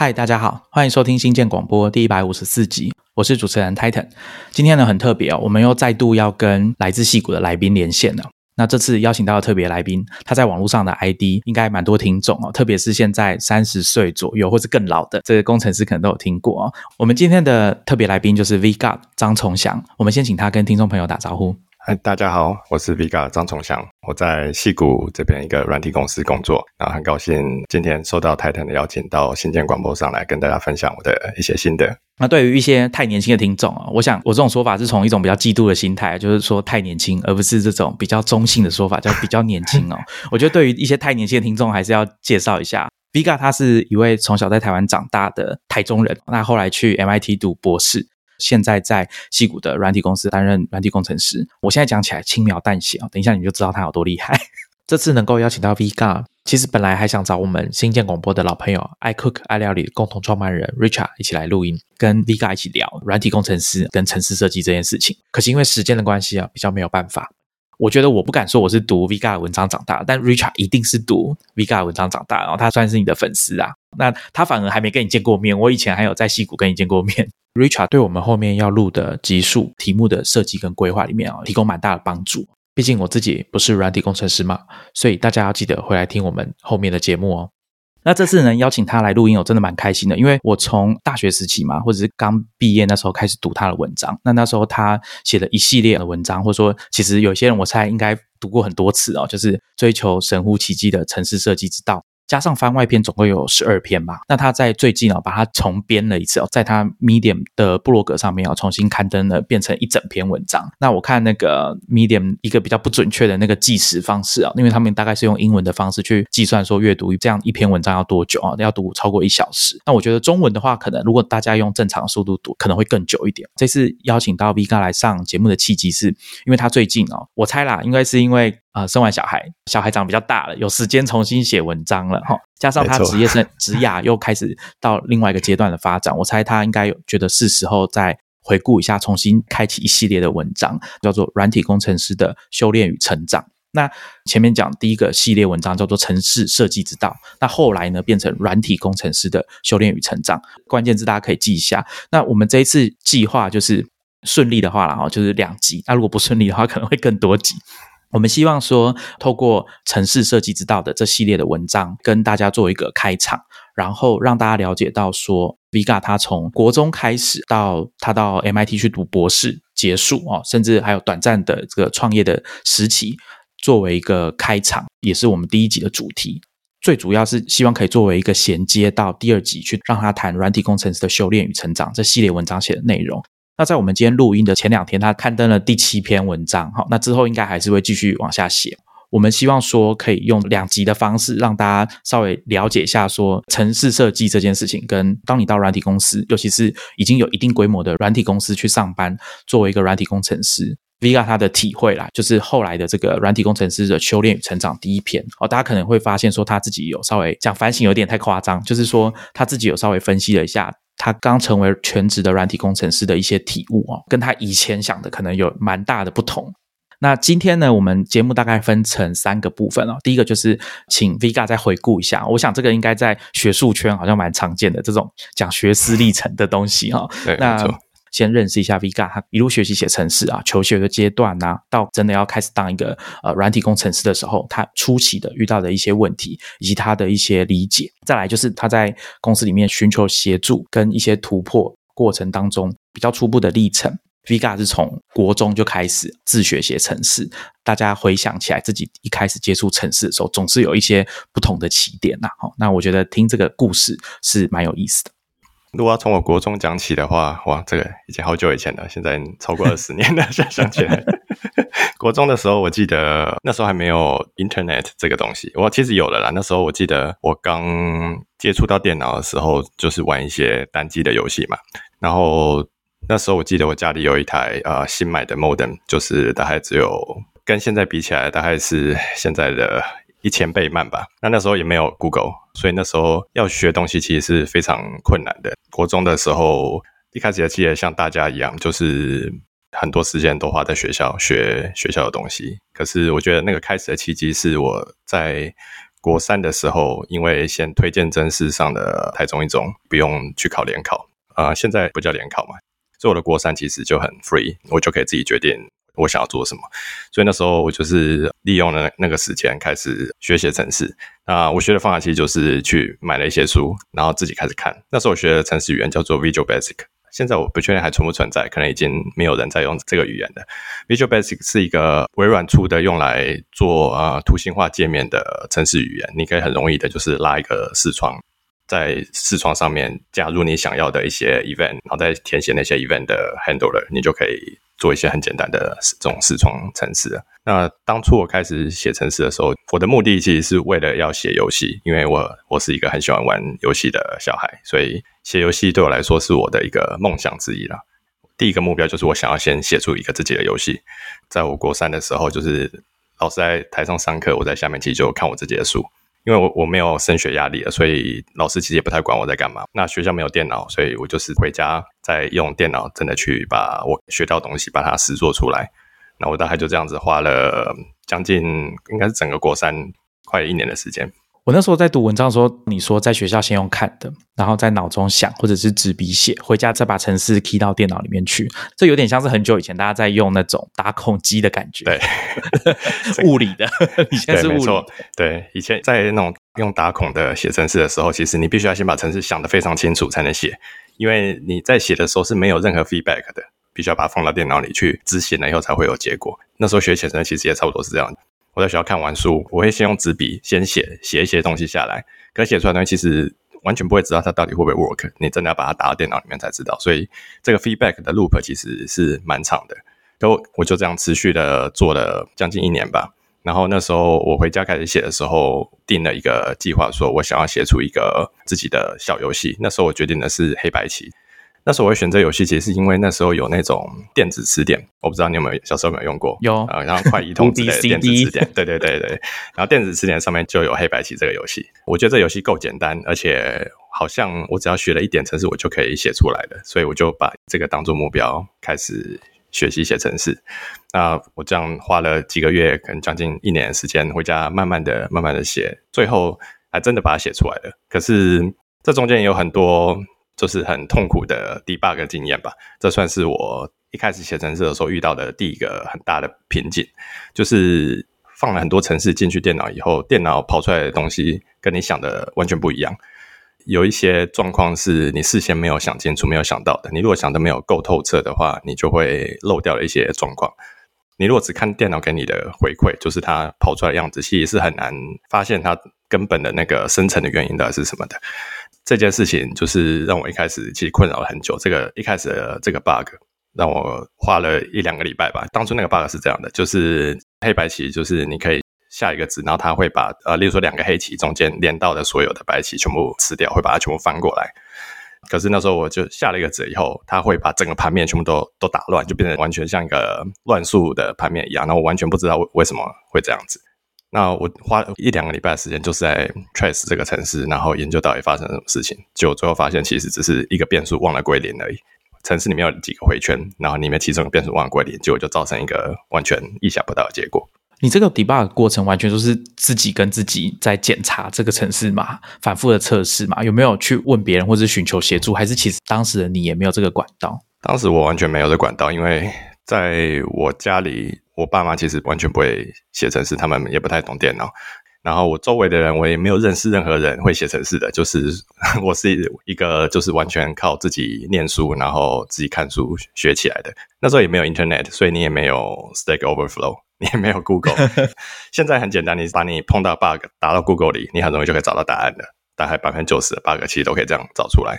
嗨，大家好，欢迎收听新建广播第一百五十四集，我是主持人 Titan。今天呢很特别哦，我们又再度要跟来自戏谷的来宾连线了。那这次邀请到的特别来宾，他在网络上的 ID 应该蛮多听众哦，特别是现在三十岁左右或是更老的这个工程师可能都有听过哦。我们今天的特别来宾就是 V God 张崇祥，我们先请他跟听众朋友打招呼。嗨，大家好，我是 Vega 张崇祥，我在戏谷这边一个软体公司工作，然后很高兴今天受到泰坦的邀请到新建广播上来跟大家分享我的一些心得。那对于一些太年轻的听众啊，我想我这种说法是从一种比较嫉妒的心态，就是说太年轻，而不是这种比较中性的说法叫比较年轻哦。我觉得对于一些太年轻的听众，还是要介绍一下，Vega 他是一位从小在台湾长大的台中人，那后来去 MIT 读博士。现在在戏谷的软体公司担任软体工程师。我现在讲起来轻描淡写啊，等一下你就知道他有多厉害。这次能够邀请到 Vega，其实本来还想找我们新建广播的老朋友爱 Cook 爱料理的共同创办人 Richard 一起来录音，跟 Vega 一起聊软体工程师跟城市设计这件事情。可是因为时间的关系啊，比较没有办法。我觉得我不敢说我是读 Vega 文章长大，但 Richard 一定是读 Vega 文章长大，然后他算是你的粉丝啊。那他反而还没跟你见过面，我以前还有在戏谷跟你见过面。Richard 对我们后面要录的集数题目的设计跟规划里面啊，提供蛮大的帮助。毕竟我自己不是软体工程师嘛，所以大家要记得回来听我们后面的节目哦。那这次能邀请他来录音，我真的蛮开心的，因为我从大学时期嘛，或者是刚毕业那时候开始读他的文章。那那时候他写了一系列的文章，或者说其实有些人我猜应该读过很多次哦，就是追求神乎其技的城市设计之道。加上番外篇总共有十二篇嘛，那他在最近哦，把它重编了一次哦，在他 Medium 的部落格上面哦，重新刊登了，变成一整篇文章。那我看那个 Medium 一个比较不准确的那个计时方式啊，因为他们大概是用英文的方式去计算说阅读这样一篇文章要多久啊，要读超过一小时。那我觉得中文的话，可能如果大家用正常速度读，可能会更久一点。这次邀请到 Vega 来上节目的契机是，因为他最近哦，我猜啦，应该是因为。啊，生完小孩，小孩长比较大了，有时间重新写文章了哈。加上他职业生职涯又开始到另外一个阶段的发展，我猜他应该有觉得是时候再回顾一下，重新开启一系列的文章，叫做《软体工程师的修炼与成长》。那前面讲第一个系列文章叫做《城市设计之道》，那后来呢变成《软体工程师的修炼与成长》，关键字大家可以记一下。那我们这一次计划就是顺利的话了哈，就是两集；那如果不顺利的话，可能会更多集。我们希望说，透过城市设计之道的这系列的文章，跟大家做一个开场，然后让大家了解到说，Vega 他从国中开始到他到 MIT 去读博士结束啊，甚至还有短暂的这个创业的时期，作为一个开场，也是我们第一集的主题。最主要是希望可以作为一个衔接到第二集去，让他谈软体工程师的修炼与成长这系列文章写的内容。那在我们今天录音的前两天，他刊登了第七篇文章，好，那之后应该还是会继续往下写。我们希望说可以用两集的方式，让大家稍微了解一下说城市设计这件事情，跟当你到软体公司，尤其是已经有一定规模的软体公司去上班，作为一个软体工程师，Vega 他的体会啦，就是后来的这个软体工程师的修炼与成长第一篇哦，大家可能会发现说他自己有稍微讲反省有点太夸张，就是说他自己有稍微分析了一下。他刚成为全职的软体工程师的一些体悟哦，跟他以前想的可能有蛮大的不同。那今天呢，我们节目大概分成三个部分哦。第一个就是请 Vega 再回顾一下，我想这个应该在学术圈好像蛮常见的这种讲学思历程的东西哈。那先认识一下 Vega，他一路学习写程式啊，求学的阶段呐，到真的要开始当一个呃软体工程师的时候，他初期的遇到的一些问题，以及他的一些理解。再来就是他在公司里面寻求协助跟一些突破过程当中比较初步的历程。Vega 是从国中就开始自学写程式，大家回想起来自己一开始接触程式的时候，总是有一些不同的起点呐。好，那我觉得听这个故事是蛮有意思的。如果要从我国中讲起的话，哇，这个已经好久以前了，现在超过二十年了，想想起来。国中的时候，我记得那时候还没有 Internet 这个东西，我其实有了啦。那时候我记得我刚接触到电脑的时候，就是玩一些单机的游戏嘛。然后那时候我记得我家里有一台呃新买的 Modem，就是大概只有跟现在比起来，大概是现在的。一千倍慢吧。那那时候也没有 Google，所以那时候要学东西其实是非常困难的。国中的时候，一开始也记得像大家一样，就是很多时间都花在学校学学校的东西。可是我觉得那个开始的契机是我在国三的时候，因为先推荐真试上的台中一中，不用去考联考啊，现在不叫联考嘛，所以我的国三其实就很 free，我就可以自己决定我想要做什么。所以那时候我就是利用了那个时间开始学写程式。那我学的方法其实就是去买了一些书，然后自己开始看。那时候我学的程式语言叫做 Visual Basic。现在我不确定还存不存在，可能已经没有人在用这个语言的。Visual Basic 是一个微软出的，用来做呃图形化界面的程式语言。你可以很容易的，就是拉一个视窗，在视窗上面加入你想要的一些 event，然后再填写那些 event 的 handler，你就可以。做一些很简单的这种视窗程式。那当初我开始写程式的时候，我的目的其实是为了要写游戏，因为我我是一个很喜欢玩游戏的小孩，所以写游戏对我来说是我的一个梦想之一了。第一个目标就是我想要先写出一个自己的游戏。在我国三的时候，就是老师在台上上课，我在下面其实就看我自己的书。因为我我没有升学压力了，所以老师其实也不太管我在干嘛。那学校没有电脑，所以我就是回家再用电脑，真的去把我学到东西把它实做出来。那我大概就这样子花了将近应该是整个国三快一年的时间。我那时候在读文章的时候，你说在学校先用看的，然后在脑中想，或者是纸笔写，回家再把程式 key 到电脑里面去。这有点像是很久以前大家在用那种打孔机的感觉。对，物理的，以前是物理。对，以前在那种用打孔的写程式的时候，其实你必须要先把程式想得非常清楚才能写，因为你在写的时候是没有任何 feedback 的，必须要把它放到电脑里去执行了以后才会有结果。那时候学写程其实也差不多是这样。在学校看完书，我会先用纸笔先写写一些东西下来，可写出来东西其实完全不会知道它到底会不会 work，你真的要把它打到电脑里面才知道。所以这个 feedback 的 loop 其实是蛮长的，都我就这样持续的做了将近一年吧。然后那时候我回家开始写的时候，定了一个计划，说我想要写出一个自己的小游戏。那时候我决定的是黑白棋。那时候我会选择游戏，其实是因为那时候有那种电子词典，我不知道你有没有小时候有没有用过？有啊，然后快移通之类的 电子词典，对对对对。然后电子词典上面就有黑白棋这个游戏，我觉得这游戏够简单，而且好像我只要学了一点程式，我就可以写出来的，所以我就把这个当做目标，开始学习写程式。那我这样花了几个月，可能将近一年的时间，回家慢慢的、慢慢的写，最后还真的把它写出来了。可是这中间也有很多。就是很痛苦的 debug 经验吧，这算是我一开始写程式的时候遇到的第一个很大的瓶颈，就是放了很多程式进去电脑以后，电脑跑出来的东西跟你想的完全不一样。有一些状况是你事先没有想清楚、没有想到的。你如果想的没有够透彻的话，你就会漏掉了一些状况。你如果只看电脑给你的回馈，就是它跑出来的样子，其实是很难发现它根本的那个深层的原因到底是什么的。这件事情就是让我一开始其实困扰了很久。这个一开始的这个 bug 让我花了一两个礼拜吧。当初那个 bug 是这样的，就是黑白棋，就是你可以下一个子，然后它会把呃，例如说两个黑棋中间连到的所有的白棋全部吃掉，会把它全部翻过来。可是那时候我就下了一个子以后，它会把整个盘面全部都都打乱，就变成完全像一个乱数的盘面一样。那我完全不知道为什么会这样子。那我花一两个礼拜的时间，就是在 trace 这个城市，然后研究到底发生了什么事情。就最后发现，其实只是一个变数忘了归零而已。城市里面有几个回圈，然后里面其中一个变数忘了归零，结果就造成一个完全意想不到的结果。你这个 debug 过程完全就是自己跟自己在检查这个城市嘛，反复的测试嘛？有没有去问别人或者寻求协助？还是其实当时的你也没有这个管道？当时我完全没有这管道，因为在我家里。我爸妈其实完全不会写程式，他们也不太懂电脑。然后我周围的人，我也没有认识任何人会写程式的。就是 我是一个，就是完全靠自己念书，然后自己看书学起来的。那时候也没有 Internet，所以你也没有 Stack Overflow，你也没有 Google。现在很简单，你把你碰到 bug 打到 Google 里，你很容易就可以找到答案的。大概百分之九十的 bug 其实都可以这样找出来。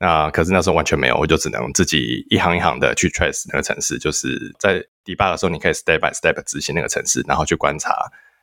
那可是那时候完全没有，我就只能自己一行一行的去 trace 那个城市，就是在 debug 的时候，你可以 step by step 执行那个城市，然后去观察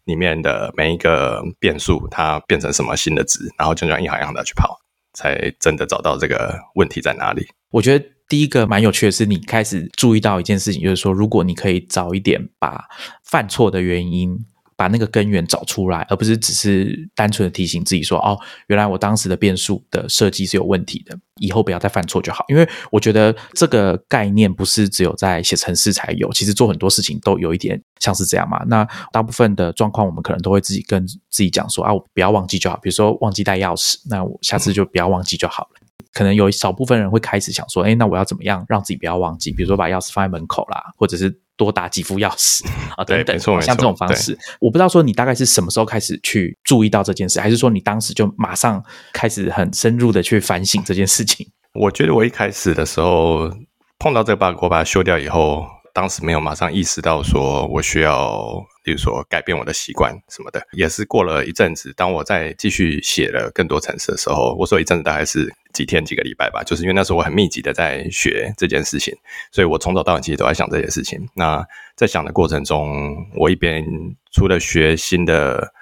里面的每一个变数，它变成什么新的值，然后就这样一行一行的去跑，才真的找到这个问题在哪里。我觉得第一个蛮有趣的是，你开始注意到一件事情，就是说，如果你可以早一点把犯错的原因把那个根源找出来，而不是只是单纯的提醒自己说：“哦，原来我当时的变数的设计是有问题的，以后不要再犯错就好。”因为我觉得这个概念不是只有在写程式才有，其实做很多事情都有一点像是这样嘛。那大部分的状况，我们可能都会自己跟自己讲说：“啊，我不要忘记就好。”比如说忘记带钥匙，那我下次就不要忘记就好了。可能有少部分人会开始想说：“哎，那我要怎么样让自己不要忘记？比如说把钥匙放在门口啦，或者是。”多打几副钥匙 啊，等等，像这种方式，我不知道说你大概是什么时候开始去注意到这件事，还是说你当时就马上开始很深入的去反省这件事情？我觉得我一开始的时候碰到这个 bug，我把它修掉以后，当时没有马上意识到说我需要。比如说改变我的习惯什么的，也是过了一阵子。当我再继续写了更多程式的时候，我说一阵子大概是几天几个礼拜吧，就是因为那时候我很密集的在学这件事情，所以我从早到晚其实都在想这件事情。那在想的过程中，我一边除了学新的，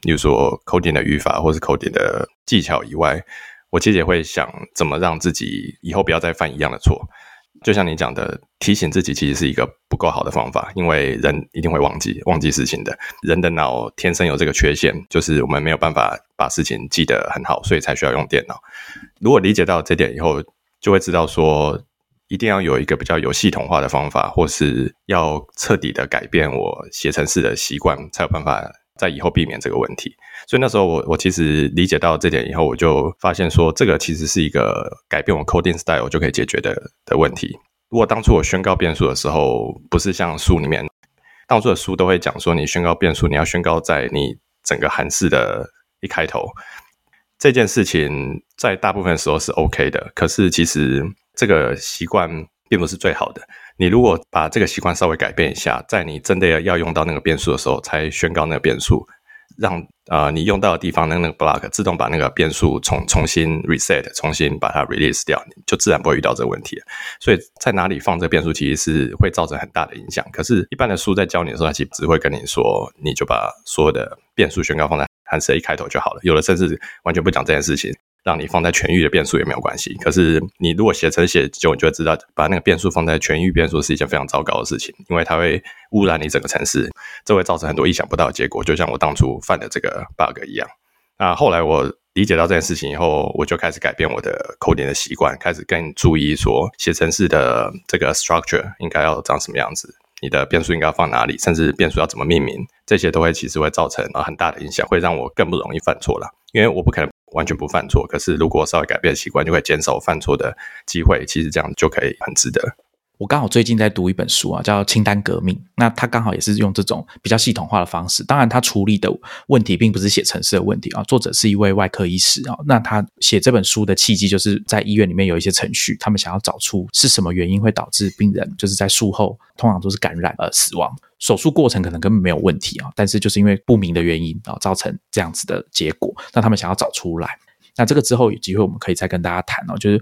比如说 coding 的语法或是 coding 的技巧以外，我其实也会想怎么让自己以后不要再犯一样的错。就像你讲的，提醒自己其实是一个不够好的方法，因为人一定会忘记忘记事情的。人的脑天生有这个缺陷，就是我们没有办法把事情记得很好，所以才需要用电脑。如果理解到这点以后，就会知道说，一定要有一个比较有系统化的方法，或是要彻底的改变我写程式的习惯，才有办法在以后避免这个问题。所以那时候我我其实理解到这点以后，我就发现说，这个其实是一个改变我 coding style 就可以解决的的问题。如果当初我宣告变数的时候，不是像书里面，当初的书都会讲说，你宣告变数，你要宣告在你整个函式的一开头，这件事情在大部分时候是 OK 的。可是其实这个习惯并不是最好的。你如果把这个习惯稍微改变一下，在你真的要用到那个变数的时候，才宣告那个变数。让呃你用到的地方的那个 block 自动把那个变数重重新 reset，重新把它 release 掉，就自然不会遇到这个问题。所以在哪里放这个变数，其实是会造成很大的影响。可是，一般的书在教你的时候，它其实只会跟你说，你就把所有的变数宣告放在函数一开头就好了。有的甚至完全不讲这件事情。让你放在全域的变数也没有关系，可是你如果写成写久，你就会知道，把那个变数放在全域变数是一件非常糟糕的事情，因为它会污染你整个城市，这会造成很多意想不到的结果，就像我当初犯的这个 bug 一样。那后来我理解到这件事情以后，我就开始改变我的 coding 的习惯，开始更注意说写程式的这个 structure 应该要长什么样子，你的变数应该放哪里，甚至变数要怎么命名，这些都会其实会造成啊很大的影响，会让我更不容易犯错了，因为我不可能。完全不犯错，可是如果稍微改变习惯，就会减少犯错的机会。其实这样就可以很值得。我刚好最近在读一本书啊，叫《清单革命》。那他刚好也是用这种比较系统化的方式。当然，他处理的问题并不是写程式的问题啊。作者是一位外科医师啊。那他写这本书的契机，就是在医院里面有一些程序，他们想要找出是什么原因会导致病人就是在术后通常都是感染而死亡。手术过程可能根本没有问题啊，但是就是因为不明的原因啊，造成这样子的结果。那他们想要找出来。那这个之后有机会我们可以再跟大家谈哦，就是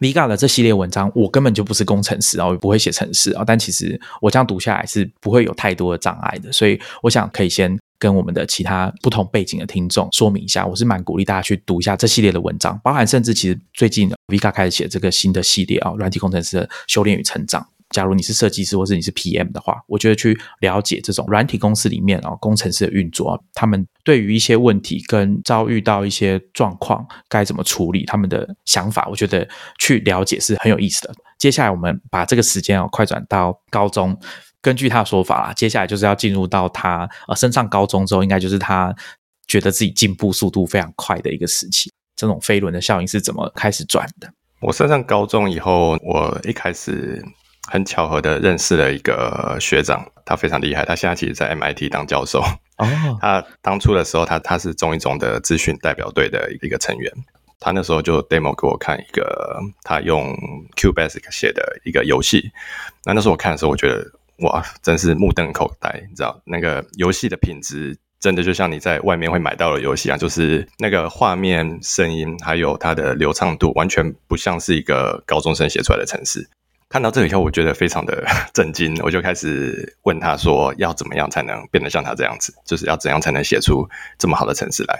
Vika 的这系列文章，我根本就不是工程师啊，我也不会写程式啊，但其实我这样读下来是不会有太多的障碍的，所以我想可以先跟我们的其他不同背景的听众说明一下，我是蛮鼓励大家去读一下这系列的文章，包含甚至其实最近 Vika 开始写这个新的系列啊，软体工程师的修炼与成长。假如你是设计师，或是你是 PM 的话，我觉得去了解这种软体公司里面啊工程师的运作，他们对于一些问题跟遭遇到一些状况该怎么处理，他们的想法，我觉得去了解是很有意思的。接下来我们把这个时间啊快转到高中，根据他的说法啦，接下来就是要进入到他呃升上高中之后，应该就是他觉得自己进步速度非常快的一个时期。这种飞轮的效应是怎么开始转的？我升上高中以后，我一开始。很巧合的认识了一个学长，他非常厉害，他现在其实，在 MIT 当教授。哦，他当初的时候，他他是中一中的资讯代表队的一个成员。他那时候就 demo 给我看一个他用 QBasic 写的一个游戏。那那时候我看的时候，我觉得哇，真是目瞪口呆。你知道，那个游戏的品质真的就像你在外面会买到的游戏一样，就是那个画面、声音还有它的流畅度，完全不像是一个高中生写出来的程式。看到这里以后，我觉得非常的 震惊，我就开始问他说：“要怎么样才能变得像他这样子？就是要怎样才能写出这么好的城市来？”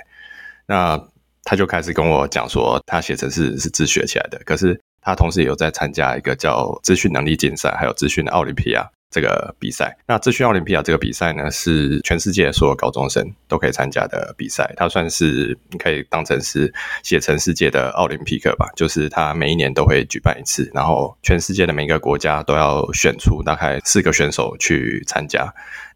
那他就开始跟我讲说，他写城市是自学起来的，可是他同时也有在参加一个叫资讯能力竞赛，还有资讯的奥林匹亚。这个比赛。那资讯奥林匹亚这个比赛呢，是全世界所有高中生都可以参加的比赛。它算是你可以当成是写成世界的奥林匹克吧，就是它每一年都会举办一次，然后全世界的每个国家都要选出大概四个选手去参加。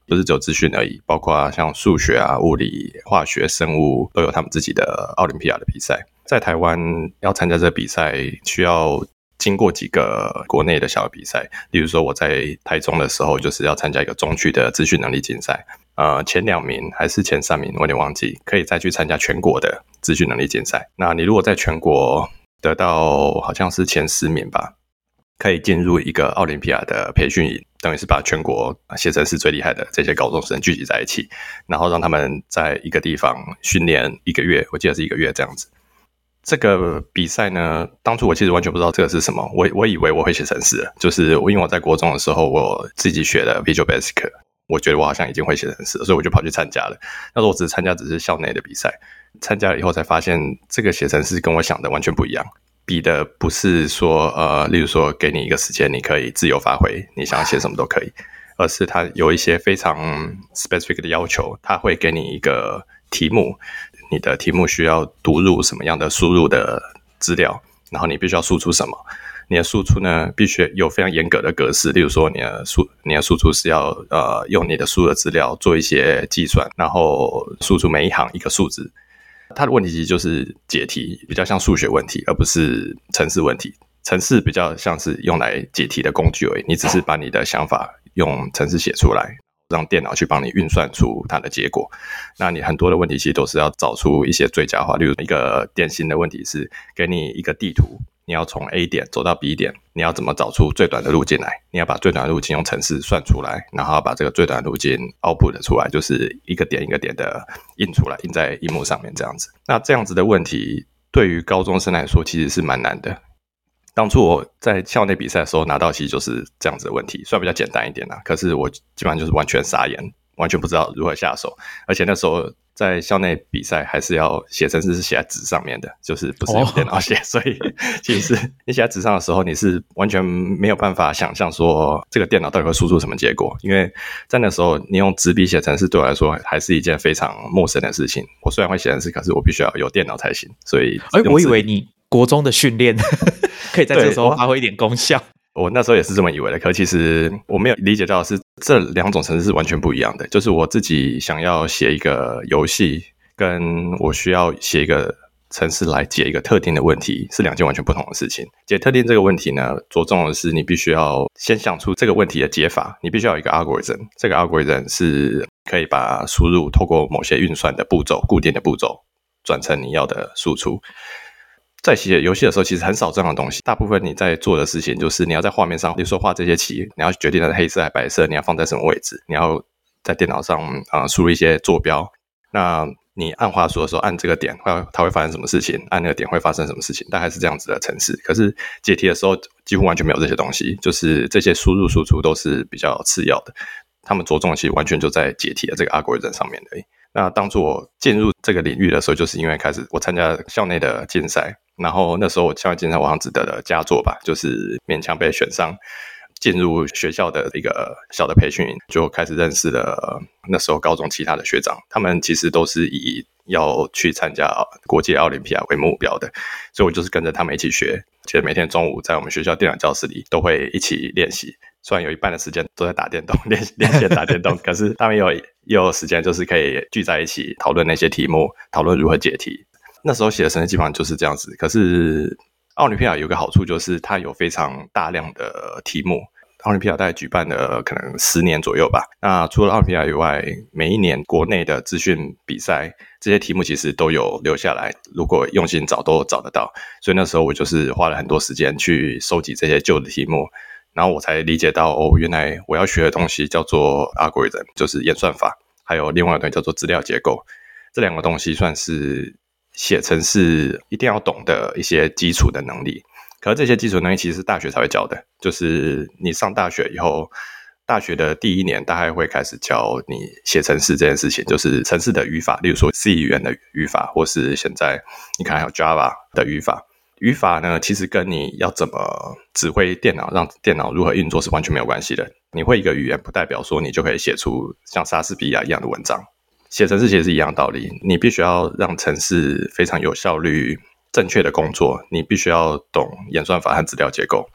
不是只有资讯而已，包括像数学啊、物理、化学、生物都有他们自己的奥林匹亚的比赛。在台湾要参加这个比赛，需要经过几个国内的小比赛。例如说，我在台中的时候，就是要参加一个中区的资讯能力竞赛。呃，前两名还是前三名，我有点忘记，可以再去参加全国的资讯能力竞赛。那你如果在全国得到好像是前十名吧。可以进入一个奥林匹亚的培训营，等于是把全国写成是最厉害的这些高中生聚集在一起，然后让他们在一个地方训练一个月，我记得是一个月这样子。这个比赛呢，当初我其实完全不知道这个是什么，我我以为我会写程式，就是因为我在国中的时候我自己学的 Visual Basic，我觉得我好像已经会写程式，所以我就跑去参加了。那时候我只是参加只是校内的比赛，参加了以后才发现这个写程式跟我想的完全不一样。比的不是说，呃，例如说给你一个时间，你可以自由发挥，你想写什么都可以，而是它有一些非常 specific 的要求，它会给你一个题目，你的题目需要读入什么样的输入的资料，然后你必须要输出什么，你的输出呢必须有非常严格的格式，例如说你的输你的输出是要呃用你的输的资料做一些计算，然后输出每一行一个数字。它的问题其实就是解题，比较像数学问题，而不是程式问题。程式比较像是用来解题的工具而已，你只是把你的想法用程式写出来，让电脑去帮你运算出它的结果。那你很多的问题其实都是要找出一些最佳化，例如一个典型的问题是给你一个地图。你要从 A 点走到 B 点，你要怎么找出最短的路径来？你要把最短的路径用程式算出来，然后把这个最短的路径 output 出来，就是一个点一个点的印出来，印在荧幕上面这样子。那这样子的问题对于高中生来说其实是蛮难的。当初我在校内比赛的时候拿到，其实就是这样子的问题，虽然比较简单一点啦，可是我基本上就是完全傻眼，完全不知道如何下手，而且那时候。在校内比赛还是要写成是写在纸上面的，就是不是用电脑写，所以其实你写在纸上的时候，你是完全没有办法想象说这个电脑到底会输出什么结果，因为在那时候你用纸笔写程式对我来说还是一件非常陌生的事情。我虽然会写程式，可是我必须要有电脑才行。所以，哎，我以为你国中的训练 可以在这个时候发挥一点功效。我那时候也是这么以为的，可其实我没有理解到是这两种程式是完全不一样的。就是我自己想要写一个游戏，跟我需要写一个程式来解一个特定的问题，是两件完全不同的事情。解特定这个问题呢，着重的是你必须要先想出这个问题的解法，你必须要有一个 algorithm，这个 algorithm 是可以把输入透过某些运算的步骤、固定的步骤转成你要的输出。在写游戏的时候，其实很少这样的东西。大部分你在做的事情，就是你要在画面上，比如说画这些棋，你要决定它是黑色还是白色，你要放在什么位置，你要在电脑上啊输入一些坐标。那你按话说的时候，按这个点会它会发生什么事情？按那个点会发生什么事情？大概是这样子的程式。可是解题的时候，几乎完全没有这些东西，就是这些输入输出都是比较次要的。他们着重的其实完全就在解题的这个 algorithm 上面而已。那当初我进入这个领域的时候，就是因为开始我参加校内的竞赛。然后那时候我校外竞赛，我好像只得了佳作吧，就是勉强被选上进入学校的一个小的培训营，就开始认识了那时候高中其他的学长，他们其实都是以要去参加国际奥林匹亚为目标的，所以我就是跟着他们一起学，其实每天中午在我们学校电脑教室里都会一起练习，虽然有一半的时间都在打电动练练习打电动，可是他们有有时间就是可以聚在一起讨论那些题目，讨论如何解题。那时候写的程式基本上就是这样子。可是奥林匹亚有个好处，就是它有非常大量的题目。奥林匹亚大概举办了可能十年左右吧。那除了奥林匹亚以外，每一年国内的资讯比赛，这些题目其实都有留下来。如果用心找，都找得到。所以那时候我就是花了很多时间去收集这些旧的题目，然后我才理解到，哦，原来我要学的东西叫做 algorithm，就是演算法，还有另外一个叫做资料结构。这两个东西算是。写程式一定要懂的一些基础的能力，可是这些基础能力其实是大学才会教的。就是你上大学以后，大学的第一年大概会开始教你写程式这件事情，就是程式的语法，例如说 C 语言的语法，或是现在你看还有 Java 的语法。语法呢，其实跟你要怎么指挥电脑，让电脑如何运作是完全没有关系的。你会一个语言，不代表说你就可以写出像莎士比亚一样的文章。写程式其实是一样道理，你必须要让程式非常有效率、正确的工作。你必须要懂演算法和资料结构。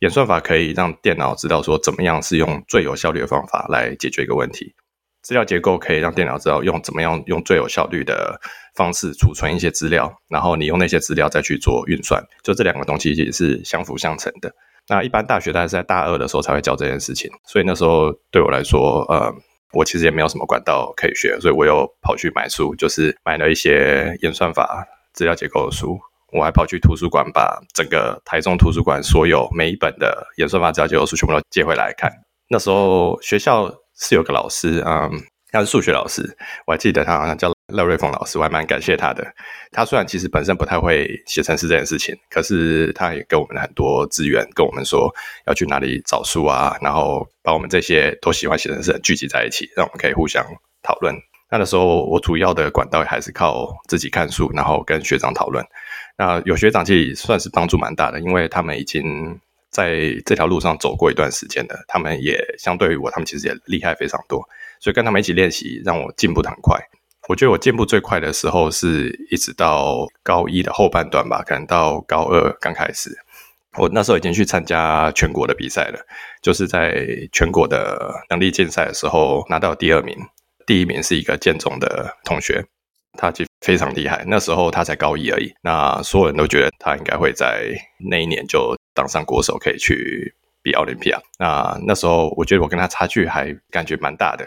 演算法可以让电脑知道说怎么样是用最有效率的方法来解决一个问题。资料结构可以让电脑知道用怎么样用最有效率的方式储存一些资料，然后你用那些资料再去做运算。就这两个东西其实是相辅相成的。那一般大学大概在大二的时候才会教这件事情，所以那时候对我来说，呃，我其实也没有什么管道可以学，所以我又跑去买书，就是买了一些演算法、资料结构的书。我还跑去图书馆，把整个台中图书馆所有每一本的演算法资料结构书全部都借回来看。那时候学校是有个老师，嗯，他是数学老师，我还记得他好像叫赖瑞峰老师，我还蛮感谢他的。他虽然其实本身不太会写程式这件事情，可是他也给我们很多资源，跟我们说要去哪里找书啊，然后把我们这些都喜欢写程式聚集在一起，让我们可以互相讨论。那的时候，我主要的管道还是靠自己看书，然后跟学长讨论。那有学长其实算是帮助蛮大的，因为他们已经在这条路上走过一段时间了，他们也相对于我，他们其实也厉害非常多，所以跟他们一起练习，让我进步的很快。我觉得我进步最快的时候，是一直到高一的后半段吧，可能到高二刚开始，我那时候已经去参加全国的比赛了，就是在全国的能力竞赛的时候拿到第二名，第一名是一个建中的同学。他就非常厉害，那时候他才高一而已。那所有人都觉得他应该会在那一年就当上国手，可以去比奥林匹亚。那那时候我觉得我跟他差距还感觉蛮大的，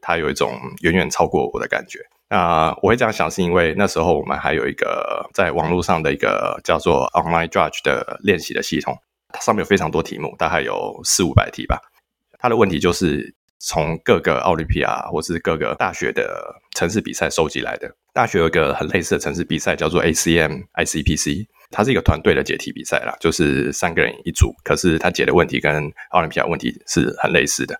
他有一种远远超过我的感觉。那我会这样想，是因为那时候我们还有一个在网络上的一个叫做 Online Judge 的练习的系统，它上面有非常多题目，大概有四五百题吧。他的问题就是。从各个奥林匹亚或是各个大学的城市比赛收集来的。大学有一个很类似的城市比赛，叫做 ACM ICPC，它是一个团队的解题比赛啦，就是三个人一组，可是他解的问题跟奥林匹亚问题是很类似的。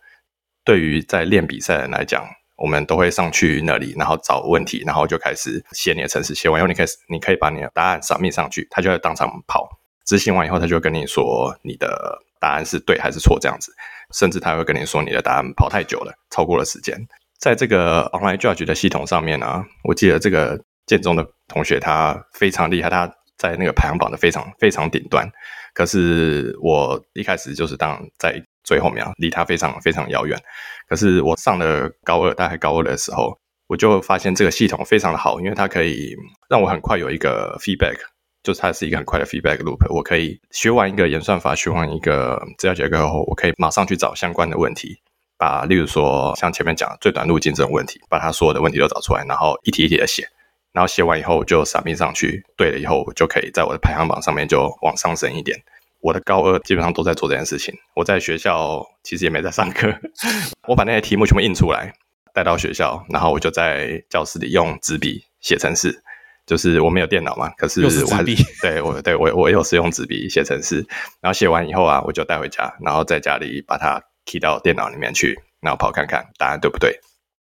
对于在练比赛的人来讲，我们都会上去那里，然后找问题，然后就开始写你的城市。写完以后，你可以你可以把你的答案扫密上去，他就会当场跑。执行完以后，他就跟你说你的答案是对还是错这样子。甚至他会跟你说你的答案跑太久了，超过了时间。在这个 online judge 的系统上面呢，我记得这个建中的同学他非常厉害，他在那个排行榜的非常非常顶端。可是我一开始就是当在最后面啊，离他非常非常遥远。可是我上了高二，大概高二的时候，我就发现这个系统非常的好，因为它可以让我很快有一个 feedback。就是它是一个很快的 feedback loop，我可以学完一个演算法，学完一个资料结构后，我可以马上去找相关的问题，把例如说像前面讲最短路径这种问题，把它所有的问题都找出来，然后一题一题的写，然后写完以后就闪屏上去，对了以后就可以在我的排行榜上面就往上升一点。我的高二基本上都在做这件事情，我在学校其实也没在上课，我把那些题目全部印出来带到学校，然后我就在教室里用纸笔写程式。就是我没有电脑嘛，可是我还对我对我我有是用纸笔写程式，然后写完以后啊，我就带回家，然后在家里把它 key 到电脑里面去，然后跑看看答案对不对。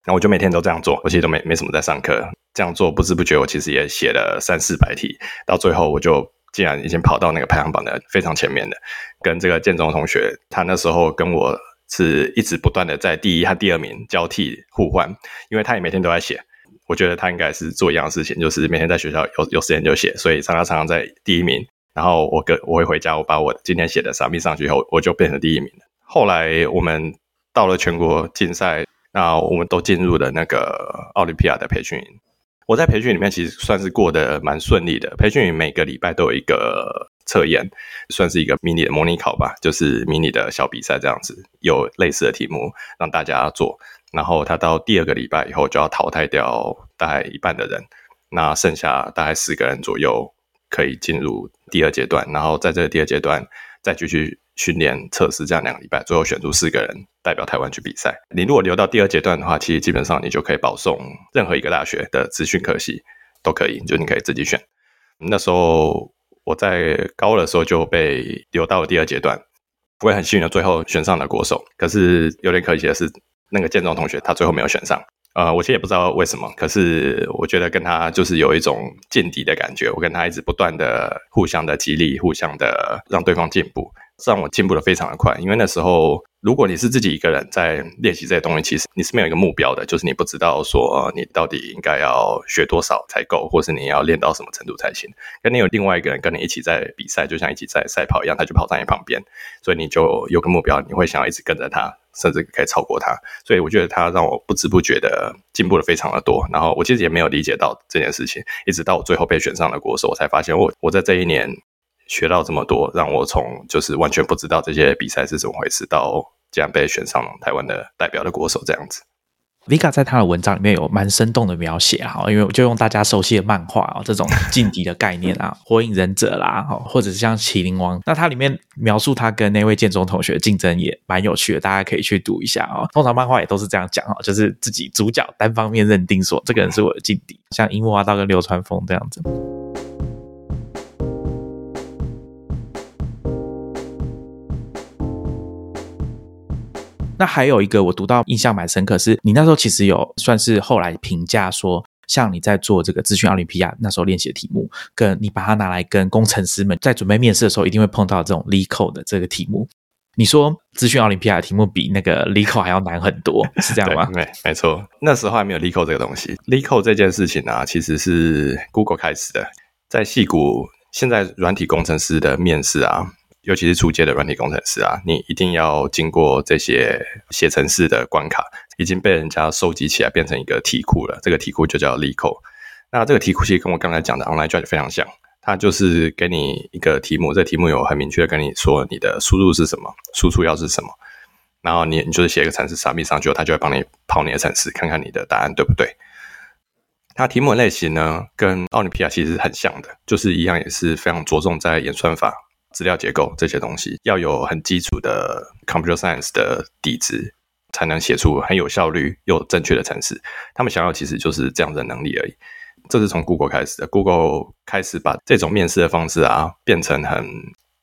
然后我就每天都这样做，我其实都没没什么在上课，这样做不知不觉我其实也写了三四百题，到最后我就竟然已经跑到那个排行榜的非常前面的，跟这个建中同学，他那时候跟我是一直不断的在第一和第二名交替互换，因为他也每天都在写。我觉得他应该是做一样的事情，就是每天在学校有有时间就写，所以常常常常在第一名。然后我跟我会回家，我把我今天写的傻逼上去以后，我就变成第一名。后来我们到了全国竞赛，那我们都进入了那个奥林匹亚的培训营。我在培训里面其实算是过得蛮顺利的。培训每个礼拜都有一个测验，算是一个迷你的模拟考吧，就是迷你的小比赛这样子，有类似的题目让大家做。然后他到第二个礼拜以后就要淘汰掉大概一半的人，那剩下大概四个人左右可以进入第二阶段，然后在这个第二阶段再继续训练测试，这样两个礼拜，最后选出四个人代表台湾去比赛。你如果留到第二阶段的话，其实基本上你就可以保送任何一个大学的资讯科系都可以，就你可以自己选。那时候我在高二的时候就被留到了第二阶段，我也很幸运的最后选上了国手，可是有点可惜的是。那个建中同学，他最后没有选上，呃，我其实也不知道为什么，可是我觉得跟他就是有一种劲敌的感觉，我跟他一直不断的互相的激励，互相的让对方进步，让我进步的非常的快。因为那时候，如果你是自己一个人在练习这些东西，其实你是没有一个目标的，就是你不知道说你到底应该要学多少才够，或是你要练到什么程度才行。跟你有另外一个人跟你一起在比赛，就像一起在赛跑一样，他就跑在你旁边，所以你就有个目标，你会想要一直跟着他。甚至可以超过他，所以我觉得他让我不知不觉的进步的非常的多。然后我其实也没有理解到这件事情，一直到我最后被选上了国手，我才发现我我在这一年学到这么多，让我从就是完全不知道这些比赛是怎么回事，到竟然被选上台湾的代表的国手这样子。Vika 在他的文章里面有蛮生动的描写哈，因为就用大家熟悉的漫画啊，这种 劲敌的概念啊，火影忍者啦，或者是像麒麟王，那它里面描述他跟那位建中同学竞争也蛮有趣的，大家可以去读一下啊。通常漫画也都是这样讲哈，就是自己主角单方面认定说这个人是我的劲敌，像樱木花道跟流川枫这样子。那还有一个我读到印象蛮深刻，是你那时候其实有算是后来评价说，像你在做这个资讯奥林匹亚那时候练习的题目，跟你把它拿来跟工程师们在准备面试的时候一定会碰到这种 LeetCode 的这个题目，你说资讯奥林匹亚的题目比那个 LeetCode 还要难很多，是这样吗？对，没错，那时候还没有 LeetCode 这个东西。LeetCode 这件事情呢，其实是 Google 开始的，在戏谷现在软体工程师的面试啊。尤其是初阶的软体工程师啊，你一定要经过这些写程式的关卡，已经被人家收集起来变成一个题库了。这个题库就叫 Leeco。那这个题库其实跟我刚才讲的 Online Judge 非常像，它就是给你一个题目，这题目有很明确的跟你说你的输入是什么，输出要是什么，然后你你就是写一个程式撒密上去，它就会帮你跑你的程式，看看你的答案对不对。它题目类型呢，跟奥林匹亚其实很像的，就是一样，也是非常着重在演算法。资料结构这些东西要有很基础的 computer science 的底子，才能写出很有效率又正确的程式。他们想要其实就是这样的能力而已。这是从 Google 开始的，Google 开始把这种面试的方式啊变成很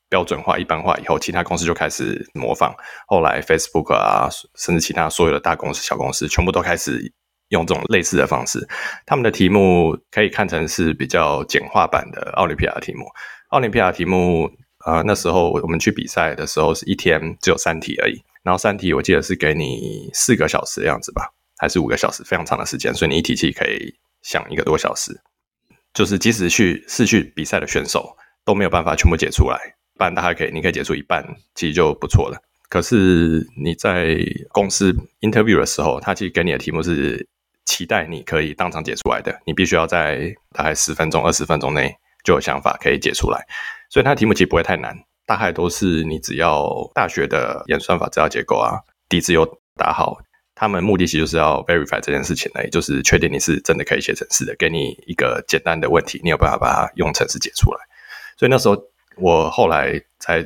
标准化、一般化以后，其他公司就开始模仿。后来 Facebook 啊，甚至其他所有的大公司、小公司，全部都开始用这种类似的方式。他们的题目可以看成是比较简化版的奥林匹亚题目。奥林匹亚题目。啊，那时候我们去比赛的时候是一天只有三题而已，然后三题我记得是给你四个小时的样子吧，还是五个小时，非常长的时间，所以你一题其实可以想一个多小时，就是即使去是去比赛的选手都没有办法全部解出来，不然大概可以，你可以解出一半，其实就不错了。可是你在公司 interview 的时候，他其实给你的题目是期待你可以当场解出来的，你必须要在大概十分钟、二十分钟内就有想法可以解出来。所以它题目其实不会太难，大概都是你只要大学的演算法资料结构啊底子有打好，他们目的其实就是要 verify 这件事情呢，也就是确定你是真的可以写程式的，给你一个简单的问题，你有办法把它用程式解出来。所以那时候我后来才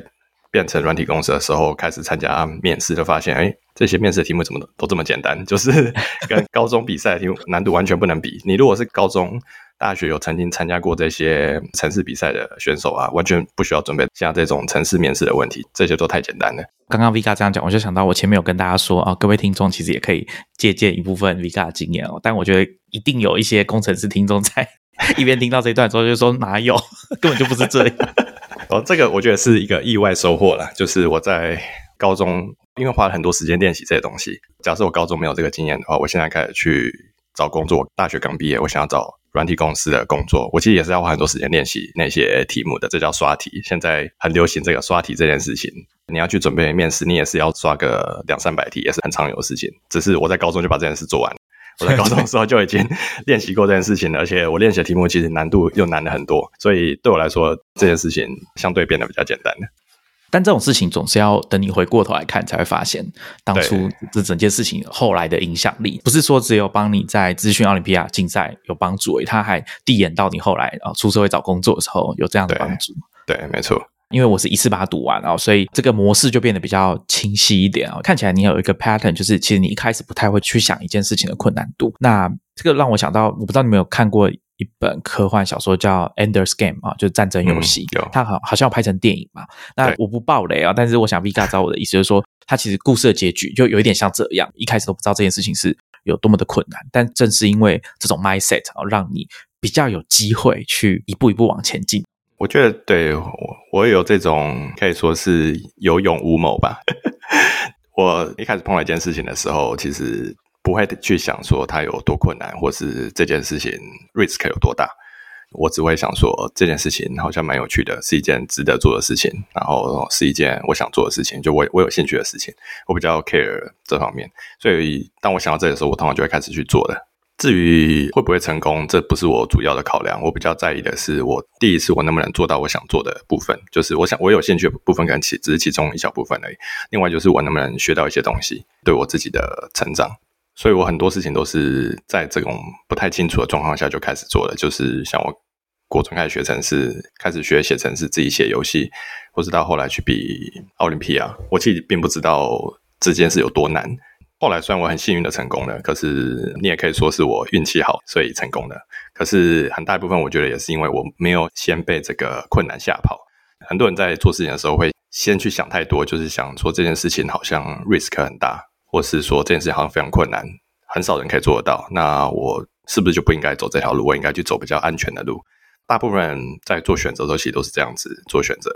变成软体公司的时候，开始参加面试，就发现哎，这些面试题目怎么都都这么简单，就是 跟高中比赛的题目难度完全不能比。你如果是高中。大学有曾经参加过这些城市比赛的选手啊，完全不需要准备像这种城市面试的问题，这些都太简单了。刚刚 Vika 这样讲，我就想到我前面有跟大家说啊，各位听众其实也可以借鉴一部分 Vika 的经验哦。但我觉得一定有一些工程师听众在 一边听到这一段之后就说哪有，根本就不是这样。哦，这个我觉得是一个意外收获了，就是我在高中因为花了很多时间练习这些东西。假设我高中没有这个经验的话，我现在开始去找工作，大学刚毕业，我想要找。软体公司的工作，我其实也是要花很多时间练习那些题目的，这叫刷题。现在很流行这个刷题这件事情，你要去准备面试，你也是要刷个两三百题，也是很常有的事情。只是我在高中就把这件事做完，我在高中的时候 就已经 练习过这件事情了，而且我练习的题目其实难度又难了很多，所以对我来说这件事情相对变得比较简单的。但这种事情总是要等你回过头来看，才会发现当初这整件事情后来的影响力，不是说只有帮你在资讯奥林匹亚竞赛有帮助，他还递延到你后来啊出社会找工作的时候有这样的帮助。对，没错。因为我是一次把它读完啊，所以这个模式就变得比较清晰一点啊。看起来你有一个 pattern，就是其实你一开始不太会去想一件事情的困难度。那这个让我想到，我不知道你们有看过。一本科幻小说叫《Ender's Game》啊，就是战争游戏。它好好像要拍成电影嘛。那我不爆雷啊，但是我想 Vika 找我的意思就是说，它其实故事的结局就有一点像这样，一开始都不知道这件事情是有多么的困难，但正是因为这种 mindset 啊，让你比较有机会去一步一步往前进。我觉得对我我有这种可以说是有勇无谋吧。我一开始碰到一件事情的时候，其实不会去想说它有多困难，或是这件事情 risk 有多大。我只会想说这件事情好像蛮有趣的，是一件值得做的事情，然后是一件我想做的事情，就我我有兴趣的事情，我比较 care 这方面。所以当我想到这的时候，我通常就会开始去做的。至于会不会成功，这不是我主要的考量。我比较在意的是，我第一次我能不能做到我想做的部分，就是我想我有兴趣的部分，可能其只是其中一小部分而已。另外就是我能不能学到一些东西，对我自己的成长。所以我很多事情都是在这种不太清楚的状况下就开始做了。就是像我国中开始学程式，开始学写程式，自己写游戏，或是到后来去比奥林匹亚，我其实并不知道这件事有多难。后来虽然我很幸运的成功了，可是你也可以说是我运气好，所以成功了。可是很大一部分，我觉得也是因为我没有先被这个困难吓跑。很多人在做事情的时候会先去想太多，就是想说这件事情好像 risk 很大，或是说这件事情好像非常困难，很少人可以做得到。那我是不是就不应该走这条路？我应该去走比较安全的路？大部分人在做选择的时候，其实都是这样子做选择。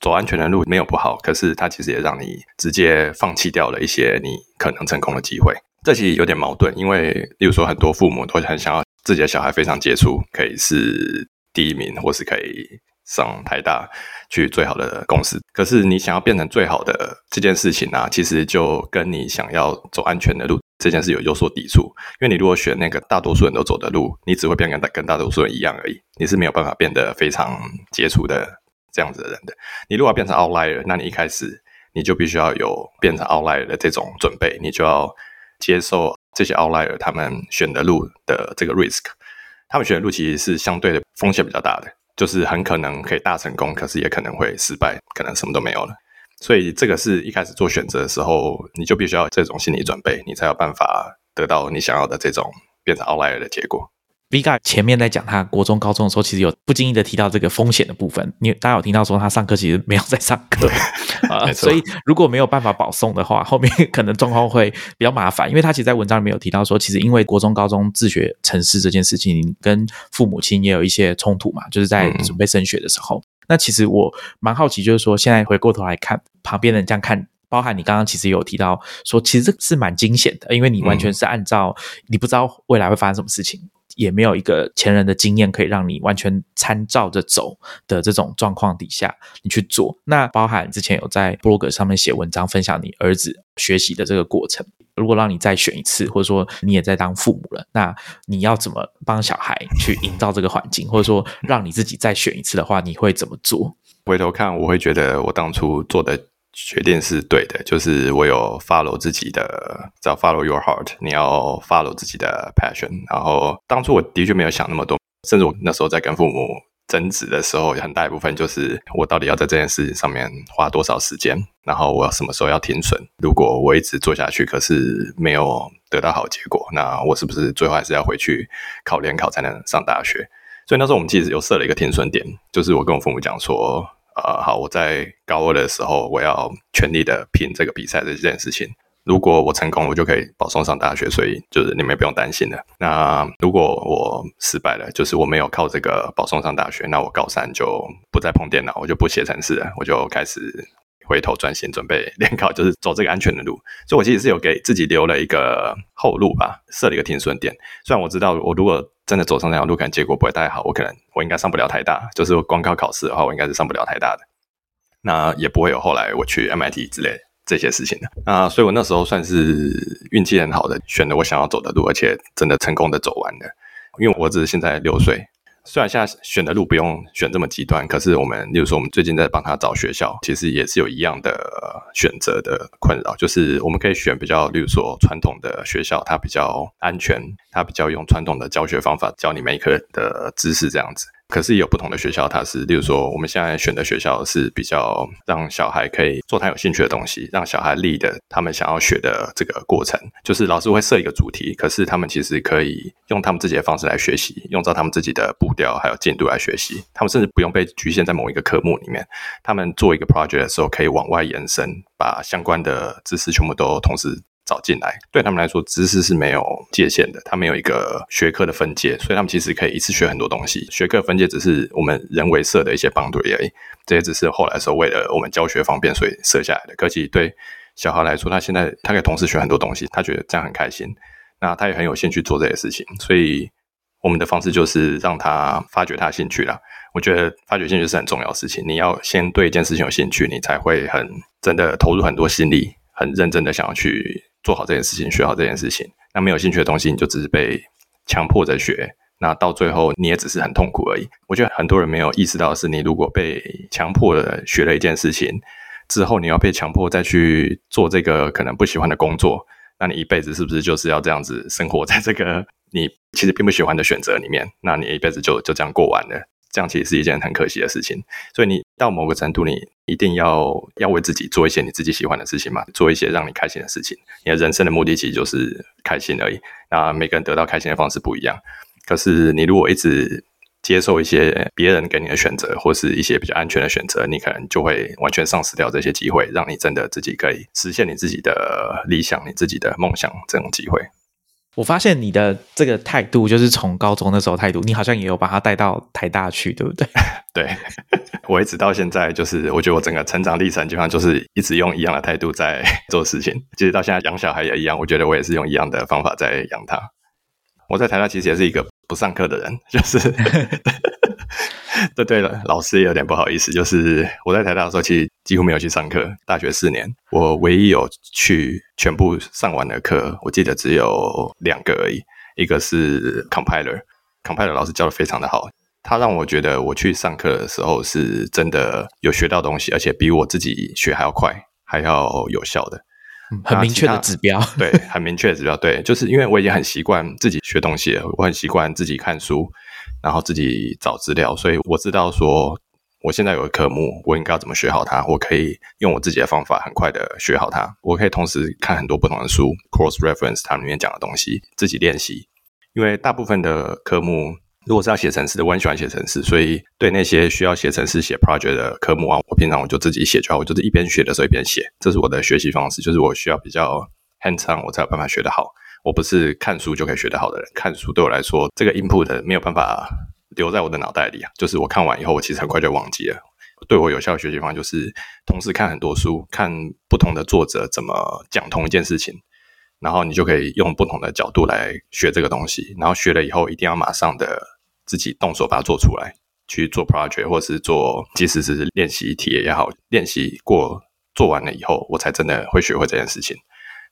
走安全的路没有不好，可是它其实也让你直接放弃掉了一些你可能成功的机会。这其实有点矛盾，因为例如说很多父母都很想要自己的小孩非常杰出，可以是第一名，或是可以上台大去最好的公司。可是你想要变成最好的这件事情呢，其实就跟你想要走安全的路这件事有有所抵触。因为你如果选那个大多数人都走的路，你只会变跟跟大多数人一样而已，你是没有办法变得非常杰出的。这样子的人的，你如果变成 outlier，那你一开始你就必须要有变成 outlier 的这种准备，你就要接受这些 outlier 他们选的路的这个 risk，他们选的路其实是相对的风险比较大的，就是很可能可以大成功，可是也可能会失败，可能什么都没有了。所以这个是一开始做选择的时候，你就必须要这种心理准备，你才有办法得到你想要的这种变成 outlier 的结果。Vega 前面在讲他国中、高中的时候，其实有不经意的提到这个风险的部分。你大家有听到说他上课其实没有在上课 啊，所以如果没有办法保送的话，后面可能状况会比较麻烦。因为他其实，在文章里面有提到说，其实因为国中、高中自学城市这件事情，跟父母亲也有一些冲突嘛，就是在准备升学的时候。那其实我蛮好奇，就是说现在回过头来看，旁边人这样看，包含你刚刚其实有提到说，其实这是蛮惊险的，因为你完全是按照你不知道未来会发生什么事情。也没有一个前人的经验可以让你完全参照着走的这种状况底下，你去做。那包含之前有在 blog 上面写文章分享你儿子学习的这个过程。如果让你再选一次，或者说你也在当父母了，那你要怎么帮小孩去营造这个环境，或者说让你自己再选一次的话，你会怎么做？回头看，我会觉得我当初做的。决定是对的，就是我有 follow 自己的，叫 follow your heart，你要 follow 自己的 passion。然后当初我的确没有想那么多，甚至我那时候在跟父母争执的时候，很大一部分就是我到底要在这件事上面花多少时间，然后我什么时候要停损。如果我一直做下去，可是没有得到好结果，那我是不是最后还是要回去考联考才能上大学？所以那时候我们其实有设了一个停损点，就是我跟我父母讲说。呃，好，我在高二的时候，我要全力的拼这个比赛的这件事情。如果我成功，我就可以保送上大学，所以就是你们也不用担心了。那如果我失败了，就是我没有靠这个保送上大学，那我高三就不再碰电脑，我就不写程式了，我就开始回头专心准备 联考，就是走这个安全的路。所以，我其实是有给自己留了一个后路吧，设了一个停损点。虽然我知道，我如果真的走上那条路，可能结果不会太好。我可能我应该上不了太大，就是光靠考试的话，我应该是上不了太大的。那也不会有后来我去 MIT 之类这些事情的。那所以我那时候算是运气很好的，选了我想要走的路，而且真的成功的走完了。因为我只是现在六岁。虽然现在选的路不用选这么极端，可是我们，例如说，我们最近在帮他找学校，其实也是有一样的选择的困扰，就是我们可以选比较，例如说传统的学校，它比较安全，它比较用传统的教学方法教你每一科的知识这样子。可是有不同的学校，它是，例如说，我们现在选的学校是比较让小孩可以做他有兴趣的东西，让小孩立的他们想要学的这个过程，就是老师会设一个主题，可是他们其实可以用他们自己的方式来学习，用照他们自己的步调还有进度来学习，他们甚至不用被局限在某一个科目里面，他们做一个 project 的时候可以往外延伸，把相关的知识全部都同时找进来。对他们来说，知识是没有界限的，他没有一个学科的分界，所以他们其实可以一次学很多东西。学科分界只是我们人为设的一些帮助而已，这些只是后来时候为了我们教学方便所以设下来的。可其对小孩来说，他现在他可以同时学很多东西，他觉得这样很开心，那他也很有兴趣做这些事情，所以。我们的方式就是让他发掘他的兴趣了。我觉得发掘兴趣是很重要的事情。你要先对一件事情有兴趣，你才会很真的投入很多心力，很认真的想要去做好这件事情，学好这件事情。那没有兴趣的东西，你就只是被强迫着学，那到最后你也只是很痛苦而已。我觉得很多人没有意识到的是，你如果被强迫的学了一件事情之后，你要被强迫再去做这个可能不喜欢的工作，那你一辈子是不是就是要这样子生活在这个？你其实并不喜欢的选择里面，那你一辈子就就这样过完了，这样其实是一件很可惜的事情。所以你到某个程度，你一定要要为自己做一些你自己喜欢的事情嘛，做一些让你开心的事情。你的人生的目的其实就是开心而已。那每个人得到开心的方式不一样，可是你如果一直接受一些别人给你的选择，或是一些比较安全的选择，你可能就会完全丧失掉这些机会，让你真的自己可以实现你自己的理想、你自己的梦想这种机会。我发现你的这个态度，就是从高中那时候态度，你好像也有把他带到台大去，对不对？对，我一直到现在，就是我觉得我整个成长历程，基本上就是一直用一样的态度在做事情。其实到现在养小孩也一样，我觉得我也是用一样的方法在养他。我在台大其实也是一个不上课的人，就是。对对了，老师也有点不好意思，就是我在台大的时候，其实几乎没有去上课。大学四年，我唯一有去全部上完的课，我记得只有两个而已。一个是 compiler，compiler 老师教的非常的好，他让我觉得我去上课的时候是真的有学到东西，而且比我自己学还要快，还要有效的。很明确的指标，对，很明确的指标，对，就是因为我已经很习惯自己学东西了，我很习惯自己看书。然后自己找资料，所以我知道说，我现在有个科目，我应该要怎么学好它。我可以用我自己的方法，很快的学好它。我可以同时看很多不同的书，cross reference 它里面讲的东西，自己练习。因为大部分的科目，如果是要写程式的，我很喜欢写程式，所以对那些需要写程式、写 project 的科目啊，我平常我就自己写就好。我就是一边学的时候一边写，这是我的学习方式。就是我需要比较 hands on，我才有办法学得好。我不是看书就可以学得好的人，看书对我来说，这个 input 没有办法留在我的脑袋里啊。就是我看完以后，我其实很快就忘记了。对我有效的学习方法就是，同时看很多书，看不同的作者怎么讲同一件事情，然后你就可以用不同的角度来学这个东西。然后学了以后，一定要马上的自己动手把它做出来，去做 project 或是做，即使是练习题也好，练习过做完了以后，我才真的会学会这件事情。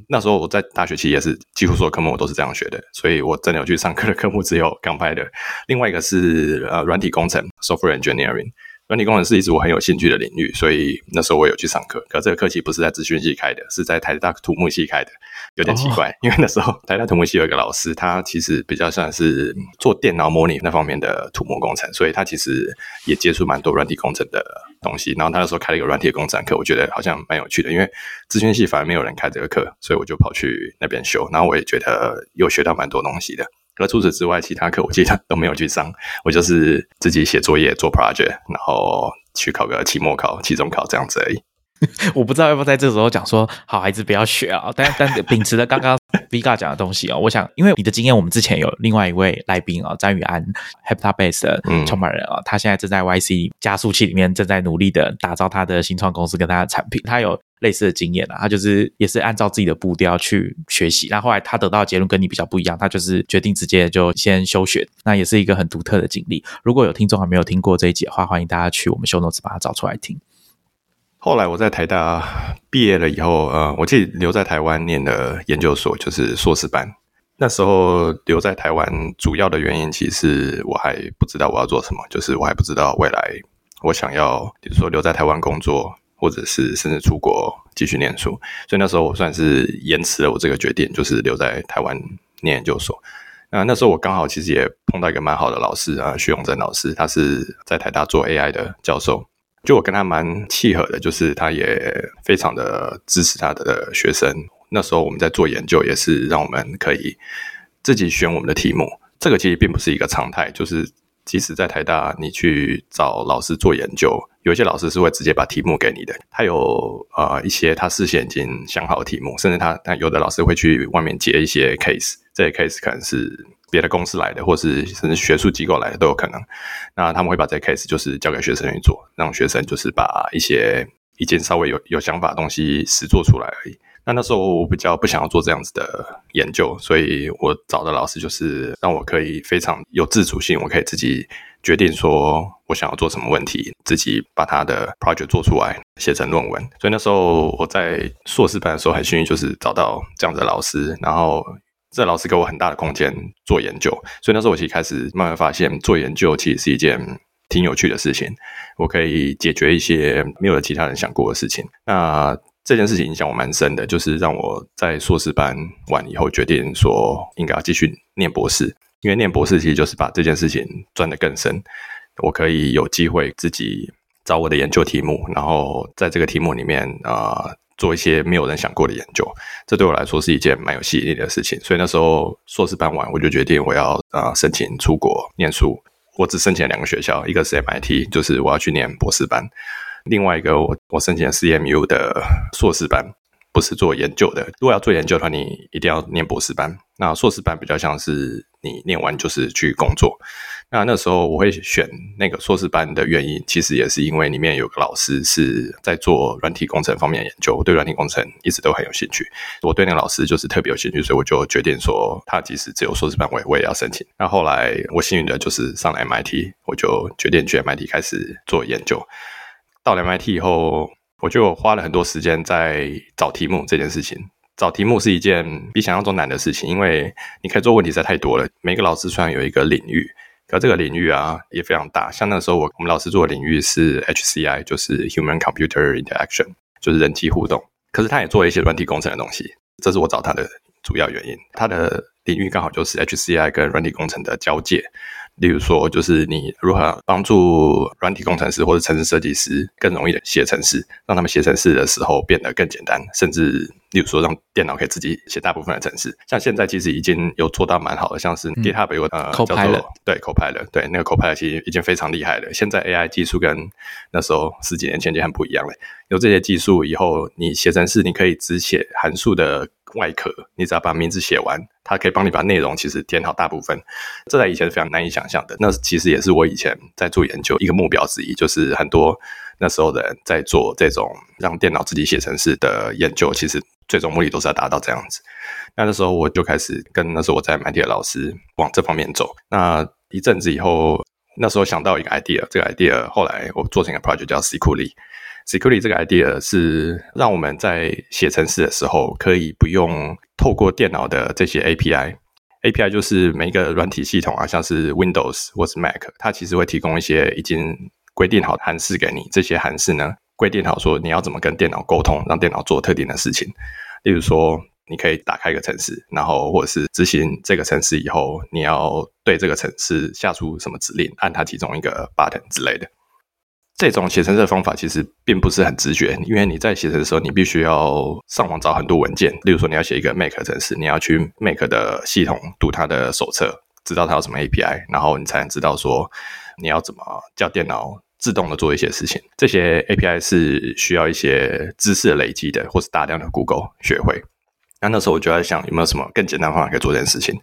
那时候我在大学期也是几乎所有科目我都是这样学的，所以我真的有去上课的科目只有 Computer，，另外一个是呃软体工程 （software engineering）。软体工程是一直我很有兴趣的领域，所以那时候我有去上课。可这个课期不是在资讯系开的，是在台大土木系开的，有点奇怪。因为那时候 台大土木系有一个老师，他其实比较算是做电脑模拟那方面的土木工程，所以他其实也接触蛮多软体工程的东西。然后他那时候开了一个软体工程课，我觉得好像蛮有趣的。因为资讯系反而没有人开这个课，所以我就跑去那边修。然后我也觉得有学到蛮多东西的。那除此之外，其他课我记得都没有去上，我就是自己写作业、做 project，然后去考个期末考、期中考这样子而已。我不知道要不要在这时候讲说，好孩子不要学啊！但但秉持了刚刚 Vega 讲的东西啊，我想，因为你的经验，我们之前有另外一位来宾啊，詹宇安 h e p t a Base 的创办人啊，他现在正在 YC 加速器里面正在努力的打造他的新创公司跟他的产品，他有。类似的经验啊，他就是也是按照自己的步调去学习，那后来他得到的结论跟你比较不一样，他就是决定直接就先休学，那也是一个很独特的经历。如果有听众还没有听过这一集的话，欢迎大家去我们修 notes 把它找出来听。后来我在台大毕业了以后，呃，我自己留在台湾念的研究所，就是硕士班。那时候留在台湾主要的原因，其实我还不知道我要做什么，就是我还不知道未来我想要，比如说留在台湾工作。或者是甚至出国继续念书，所以那时候我算是延迟了我这个决定，就是留在台湾念研究所。那那时候我刚好其实也碰到一个蛮好的老师啊，徐永珍老师，他是在台大做 AI 的教授，就我跟他蛮契合的，就是他也非常的支持他的学生。那时候我们在做研究，也是让我们可以自己选我们的题目。这个其实并不是一个常态，就是即使在台大，你去找老师做研究。有一些老师是会直接把题目给你的，他有呃一些他事先已经想好的题目，甚至他他有的老师会去外面接一些 case，这些 case 可能是别的公司来的，或是甚至学术机构来的都有可能。那他们会把这些 case 就是交给学生去做，让学生就是把一些已经稍微有有想法的东西实做出来而已。那那时候我比较不想要做这样子的研究，所以我找的老师就是让我可以非常有自主性，我可以自己决定说我想要做什么问题，自己把他的 project 做出来，写成论文。所以那时候我在硕士班的时候很幸运，就是找到这样子的老师，然后这老师给我很大的空间做研究。所以那时候我其实开始慢慢发现，做研究其实是一件挺有趣的事情，我可以解决一些没有其他人想过的事情。那这件事情影响我蛮深的，就是让我在硕士班完以后决定说，应该要继续念博士，因为念博士其实就是把这件事情钻得更深。我可以有机会自己找我的研究题目，然后在这个题目里面啊做一些没有人想过的研究。这对我来说是一件蛮有吸引力的事情。所以那时候硕士班完，我就决定我要啊申请出国念书。我只申请了两个学校，一个是 MIT，就是我要去念博士班。另外一个，我我申请 CMU 的硕士班，不是做研究的。如果要做研究的话，你一定要念博士班。那硕士班比较像是你念完就是去工作。那那时候我会选那个硕士班的原因，其实也是因为里面有个老师是在做软体工程方面的研究，我对软体工程一直都很有兴趣。我对那个老师就是特别有兴趣，所以我就决定说，他即使只有硕士班，我我也要申请。那后来我幸运的就是上了 MIT，我就决定去 MIT 开始做研究。到了 MIT 以后，我就花了很多时间在找题目这件事情。找题目是一件比想象中难的事情，因为你可以做问题实在太多了。每个老师虽然有一个领域，可这个领域啊也非常大。像那时候我我们老师做的领域是 HCI，就是 Human Computer Interaction，就是人机互动。可是他也做一些软体工程的东西，这是我找他的主要原因。他的领域刚好就是 HCI 跟软体工程的交界。例如说，就是你如何帮助软体工程师或者城市设计师更容易的写程式，让他们写程式的时候变得更简单，甚至例如说让电脑可以自己写大部分的程式。像现在其实已经有做到蛮好的，像是 GitHub 有个呃叫做对 Copilot，对那个 Copilot 其实已经非常厉害了。现在 AI 技术跟那时候十几年前就很不一样了。有这些技术以后，你写程式你可以只写函数的。外壳，你只要把名字写完，它可以帮你把内容其实填好大部分。这在以前是非常难以想象的。那其实也是我以前在做研究一个目标之一，就是很多那时候的人在做这种让电脑自己写程式的研究，其实最终目的都是要达到这样子。那那时候我就开始跟那时候我在麦迪的老师往这方面走。那一阵子以后，那时候想到一个 idea，这个 idea 后来我做成一个 project 叫 s e c u r i t y Security 这个 idea 是让我们在写程式的时候，可以不用透过电脑的这些 API。API 就是每一个软体系统啊，像是 Windows 或是 Mac，它其实会提供一些已经规定好的函式给你。这些函式呢，规定好说你要怎么跟电脑沟通，让电脑做特定的事情。例如说，你可以打开一个程式，然后或者是执行这个程式以后，你要对这个程式下出什么指令，按它其中一个 button 之类的。这种写程式的方法其实并不是很直觉，因为你在写程的时候，你必须要上网找很多文件。例如说，你要写一个 Make 程式，你要去 Make 的系统读它的手册，知道它有什么 API，然后你才能知道说你要怎么叫电脑自动的做一些事情。这些 API 是需要一些知识累积的，或是大量的 Google 学会。那那时候我就在想，有没有什么更简单方法可以做这件事情？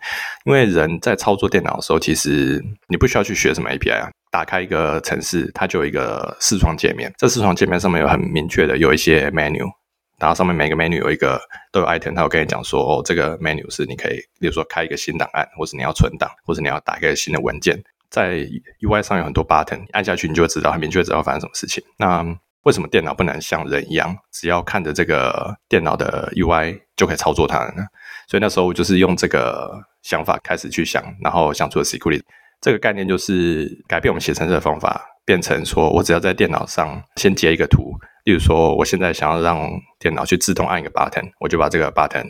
因为人在操作电脑的时候，其实你不需要去学什么 API 啊。打开一个城市，它就有一个视窗界面。这视窗界面上面有很明确的有一些 menu，然后上面每个 menu 有一个都有 item，它会跟你讲说，哦，这个 menu 是你可以，比如说开一个新档案，或是你要存档，或者你要打开新的文件。在 UI 上有很多 button，按下去你就会知道，很明确知道发生什么事情。那为什么电脑不能像人一样，只要看着这个电脑的 UI 就可以操作它呢？所以那时候我就是用这个想法开始去想，然后想出了 security。这个概念就是改变我们写程式的方法，变成说我只要在电脑上先截一个图，例如说我现在想要让电脑去自动按一个 button，我就把这个 button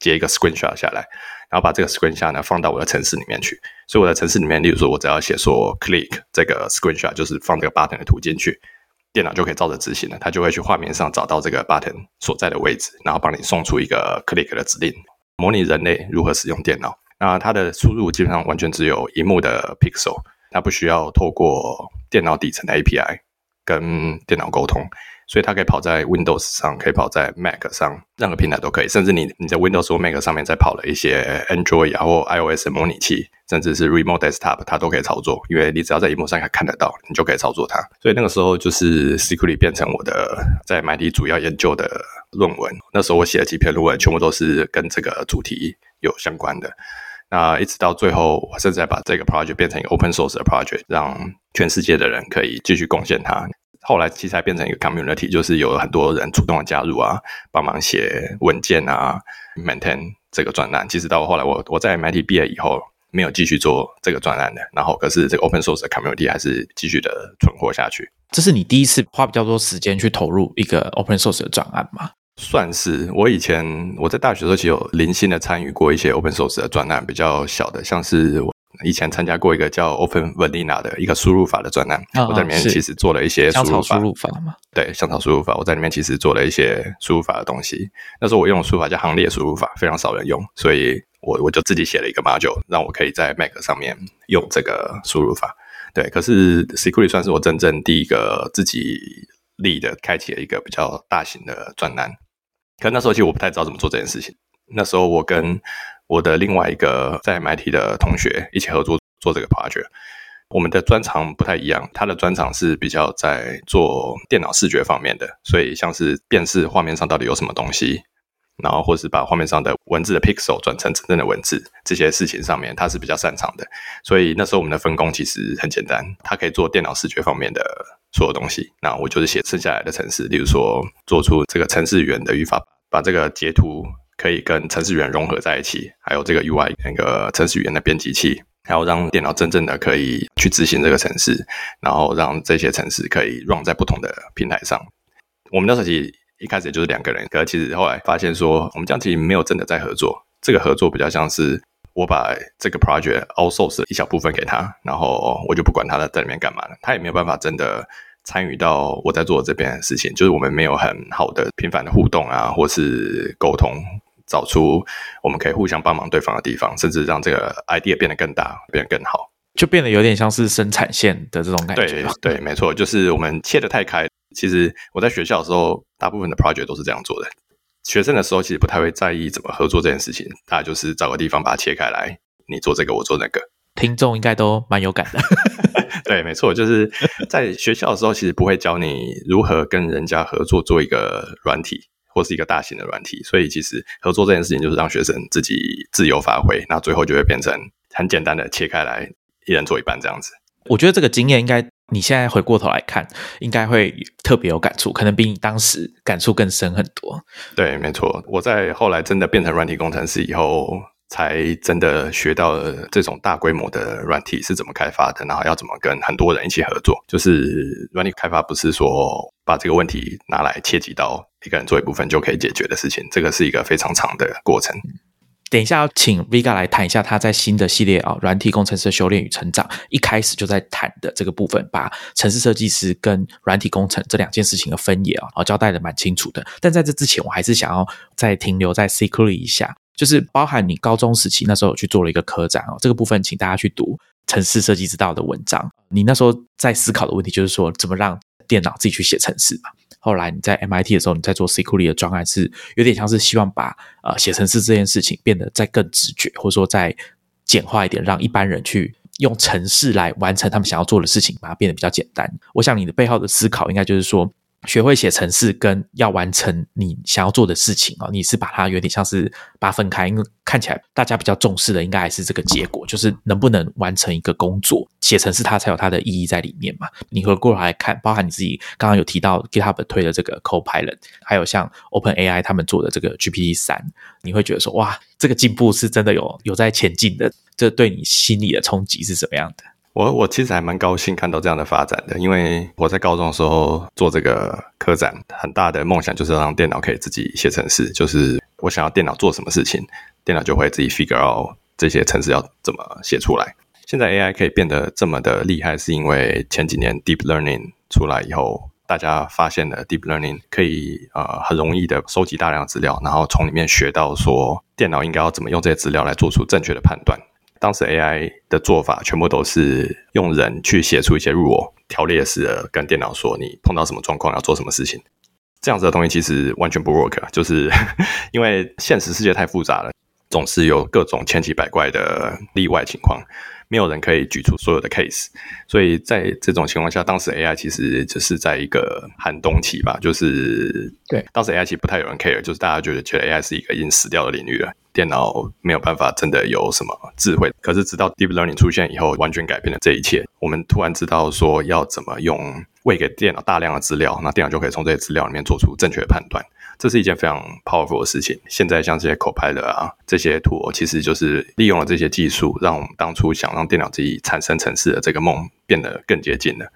截一个 screenshot 下来，然后把这个 screenshot 呢放到我的程式里面去。所以我的程式里面，例如说我只要写说 click 这个 screenshot，就是放这个 button 的图进去，电脑就可以照着执行了。它就会去画面上找到这个 button 所在的位置，然后帮你送出一个 click 的指令，模拟人类如何使用电脑。那它的输入基本上完全只有荧幕的 pixel，它不需要透过电脑底层的 API。跟电脑沟通。所以它可以跑在 Windows 上，可以跑在 Mac 上，任何平台都可以。甚至你你在 Windows 或 Mac 上面再跑了一些 Android 或 iOS 模拟器，甚至是 Remote Desktop，它都可以操作。因为你只要在荧幕上看得到，你就可以操作它。所以那个时候就是 Secretly 变成我的在 MIT 主要研究的论文。那时候我写了几篇论文，全部都是跟这个主题有相关的。那一直到最后，我甚至把这个 project 变成一个 Open Source 的 project，让全世界的人可以继续贡献它。后来其实还变成一个 community，就是有很多人主动的加入啊，帮忙写文件啊，maintain 这个专栏。其实到后来，我我在 MIT 毕业以后，没有继续做这个专栏的。然后，可是这个 open source 的 community 还是继续的存活下去。这是你第一次花比较多时间去投入一个 open source 的专案吗？算是。我以前我在大学的时候，其实有零星的参与过一些 open source 的专案，比较小的，像是我。以前参加过一个叫 Open Vanilla 的一个输入法的专栏，我在里面其实做了一些香草输入法嘛。对，香草输入法，我在里面其实做了一些输入法的东西。那时候我用的输入法叫行列输入法，非常少人用，所以我我就自己写了一个 module，让我可以在 Mac 上面用这个输入法。对，可是 Secretly 算是我真正第一个自己立的，开启了一个比较大型的专栏。可那时候其实我不太知道怎么做这件事情。那时候我跟我的另外一个在 MIT 的同学一起合作做这个 project，我们的专长不太一样。他的专长是比较在做电脑视觉方面的，所以像是辨识画面上到底有什么东西，然后或是把画面上的文字的 pixel 转成真正的文字这些事情上面，他是比较擅长的。所以那时候我们的分工其实很简单，他可以做电脑视觉方面的所有东西，那我就是写剩下来的程式，例如说做出这个程式语言的语法，把这个截图。可以跟程序员融合在一起，还有这个 UI 那个程序员的编辑器，还有让电脑真正的可以去执行这个程式，然后让这些程式可以 run 在不同的平台上。我们那时候其实一开始也就是两个人，可是其实后来发现说，我们这样其实没有真的在合作。这个合作比较像是我把这个 project outsource 一小部分给他，然后我就不管他在里面干嘛了，他也没有办法真的。参与到我在做这边的事情，就是我们没有很好的频繁的互动啊，或是沟通，找出我们可以互相帮忙对方的地方，甚至让这个 idea 变得更大，变得更好，就变得有点像是生产线的这种感觉。对对，没错，就是我们切的太开。其实我在学校的时候，大部分的 project 都是这样做的。学生的时候，其实不太会在意怎么合作这件事情，大家就是找个地方把它切开来，你做这个，我做那个。听众应该都蛮有感的。对，没错，就是在学校的时候，其实不会教你如何跟人家合作做一个软体，或是一个大型的软体。所以，其实合作这件事情就是让学生自己自由发挥。那最后就会变成很简单的切开来，一人做一半这样子。我觉得这个经验应该你现在回过头来看，应该会特别有感触，可能比你当时感触更深很多。对，没错，我在后来真的变成软体工程师以后。才真的学到了这种大规模的软体是怎么开发的，然后要怎么跟很多人一起合作。就是软体开发不是说把这个问题拿来切几刀，一个人做一部分就可以解决的事情，这个是一个非常长的过程。等一下要请 Vega 来谈一下他在新的系列啊，软体工程师的修炼与成长，一开始就在谈的这个部分，把城市设计师跟软体工程这两件事情的分野啊，交代的蛮清楚的。但在这之前，我还是想要再停留在 Secretly 一下。就是包含你高中时期那时候去做了一个科展哦，这个部分请大家去读城市设计之道的文章。你那时候在思考的问题就是说，怎么让电脑自己去写城市嘛？后来你在 MIT 的时候，你在做 Security 的专案，是有点像是希望把呃写城市这件事情变得再更直觉，或者说再简化一点，让一般人去用城市来完成他们想要做的事情，把它变得比较简单。我想你的背后的思考应该就是说。学会写程式跟要完成你想要做的事情啊，你是把它有点像是把它分开，因为看起来大家比较重视的应该还是这个结果，就是能不能完成一个工作，写程式它才有它的意义在里面嘛。你回过来看，包含你自己刚刚有提到 GitHub 推的这个 Copilot，还有像 OpenAI 他们做的这个 GPT 三，你会觉得说哇，这个进步是真的有有在前进的，这对你心理的冲击是什么样的？我我其实还蛮高兴看到这样的发展的，因为我在高中的时候做这个科展，很大的梦想就是让电脑可以自己写程式，就是我想要电脑做什么事情，电脑就会自己 figure out 这些程式要怎么写出来。现在 AI 可以变得这么的厉害，是因为前几年 Deep Learning 出来以后，大家发现了 Deep Learning 可以呃很容易的收集大量资料，然后从里面学到说电脑应该要怎么用这些资料来做出正确的判断。当时 AI 的做法全部都是用人去写出一些 rule 条列式的，跟电脑说你碰到什么状况要做什么事情。这样子的东西其实完全不 work，就是因为现实世界太复杂了，总是有各种千奇百怪的例外情况。没有人可以举出所有的 case，所以在这种情况下，当时 AI 其实只是在一个寒冬期吧，就是对当时 AI 其实不太有人 care，就是大家觉得觉得 AI 是一个已经死掉的领域了，电脑没有办法真的有什么智慧。可是直到 deep learning 出现以后，完全改变了这一切。我们突然知道说要怎么用喂给电脑大量的资料，那电脑就可以从这些资料里面做出正确的判断。这是一件非常 powerful 的事情。现在像这些 Copilot 啊，这些 tool 其实就是利用了这些技术，让我们当初想让电脑自己产生程式的这个梦变得更接近了。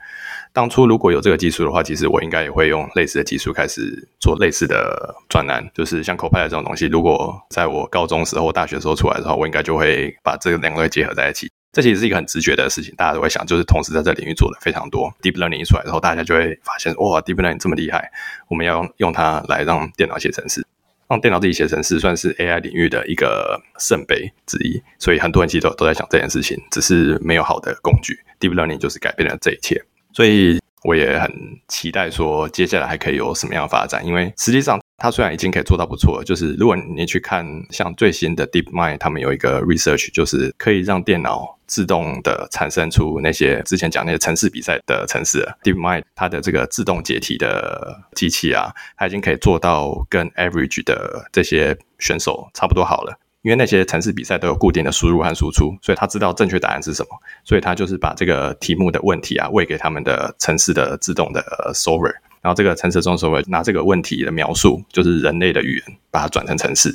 当初如果有这个技术的话，其实我应该也会用类似的技术开始做类似的专栏，就是像 Copilot 这种东西。如果在我高中时候、大学时候出来的话，我应该就会把这两个结合在一起。这其实是一个很直觉的事情，大家都会想，就是同时在这领域做的非常多。Deep Learning 出来之后，大家就会发现，哇，Deep Learning 这么厉害，我们要用用它来让电脑写程式，让电脑自己写程式，算是 AI 领域的一个圣杯之一。所以很多人其实都都在想这件事情，只是没有好的工具。Deep Learning 就是改变了这一切，所以我也很期待说接下来还可以有什么样的发展，因为实际上。它虽然已经可以做到不错，就是如果你去看像最新的 DeepMind，他们有一个 research，就是可以让电脑自动的产生出那些之前讲那些城市比赛的城市。DeepMind 它的这个自动解题的机器啊，它已经可以做到跟 average 的这些选手差不多好了。因为那些城市比赛都有固定的输入和输出，所以他知道正确答案是什么，所以他就是把这个题目的问题啊喂给他们的城市的自动的 solver。然后这个城市中手会拿这个问题的描述，就是人类的语言，把它转成城市，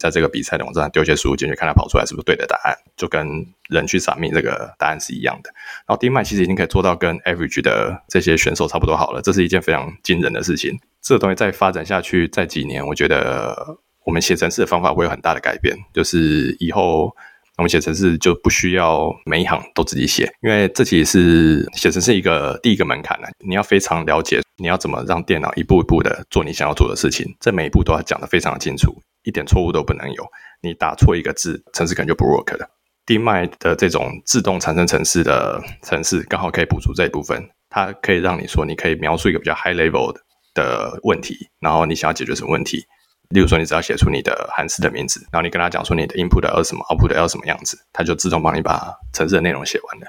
在这个比赛的网站上丢些输入进去，看它跑出来是不是对的答案，就跟人去扫命这个答案是一样的。然后 d m 其实已经可以做到跟 Average 的这些选手差不多好了，这是一件非常惊人的事情。这个东西再发展下去，再几年，我觉得我们写程式的方法会有很大的改变，就是以后。我们写程式就不需要每一行都自己写，因为这其实是写成是一个第一个门槛呢。你要非常了解你要怎么让电脑一步一步的做你想要做的事情，这每一步都要讲的非常的清楚，一点错误都不能有。你打错一个字，程式可能就不 work 了。d m i 的这种自动产生程式的程式，刚好可以补足这一部分。它可以让你说，你可以描述一个比较 high level 的问题，然后你想要解决什么问题。例如说，你只要写出你的函式的名字，然后你跟他讲说你的 input 要什么，output 要什么样子，他就自动帮你把程式的内容写完了。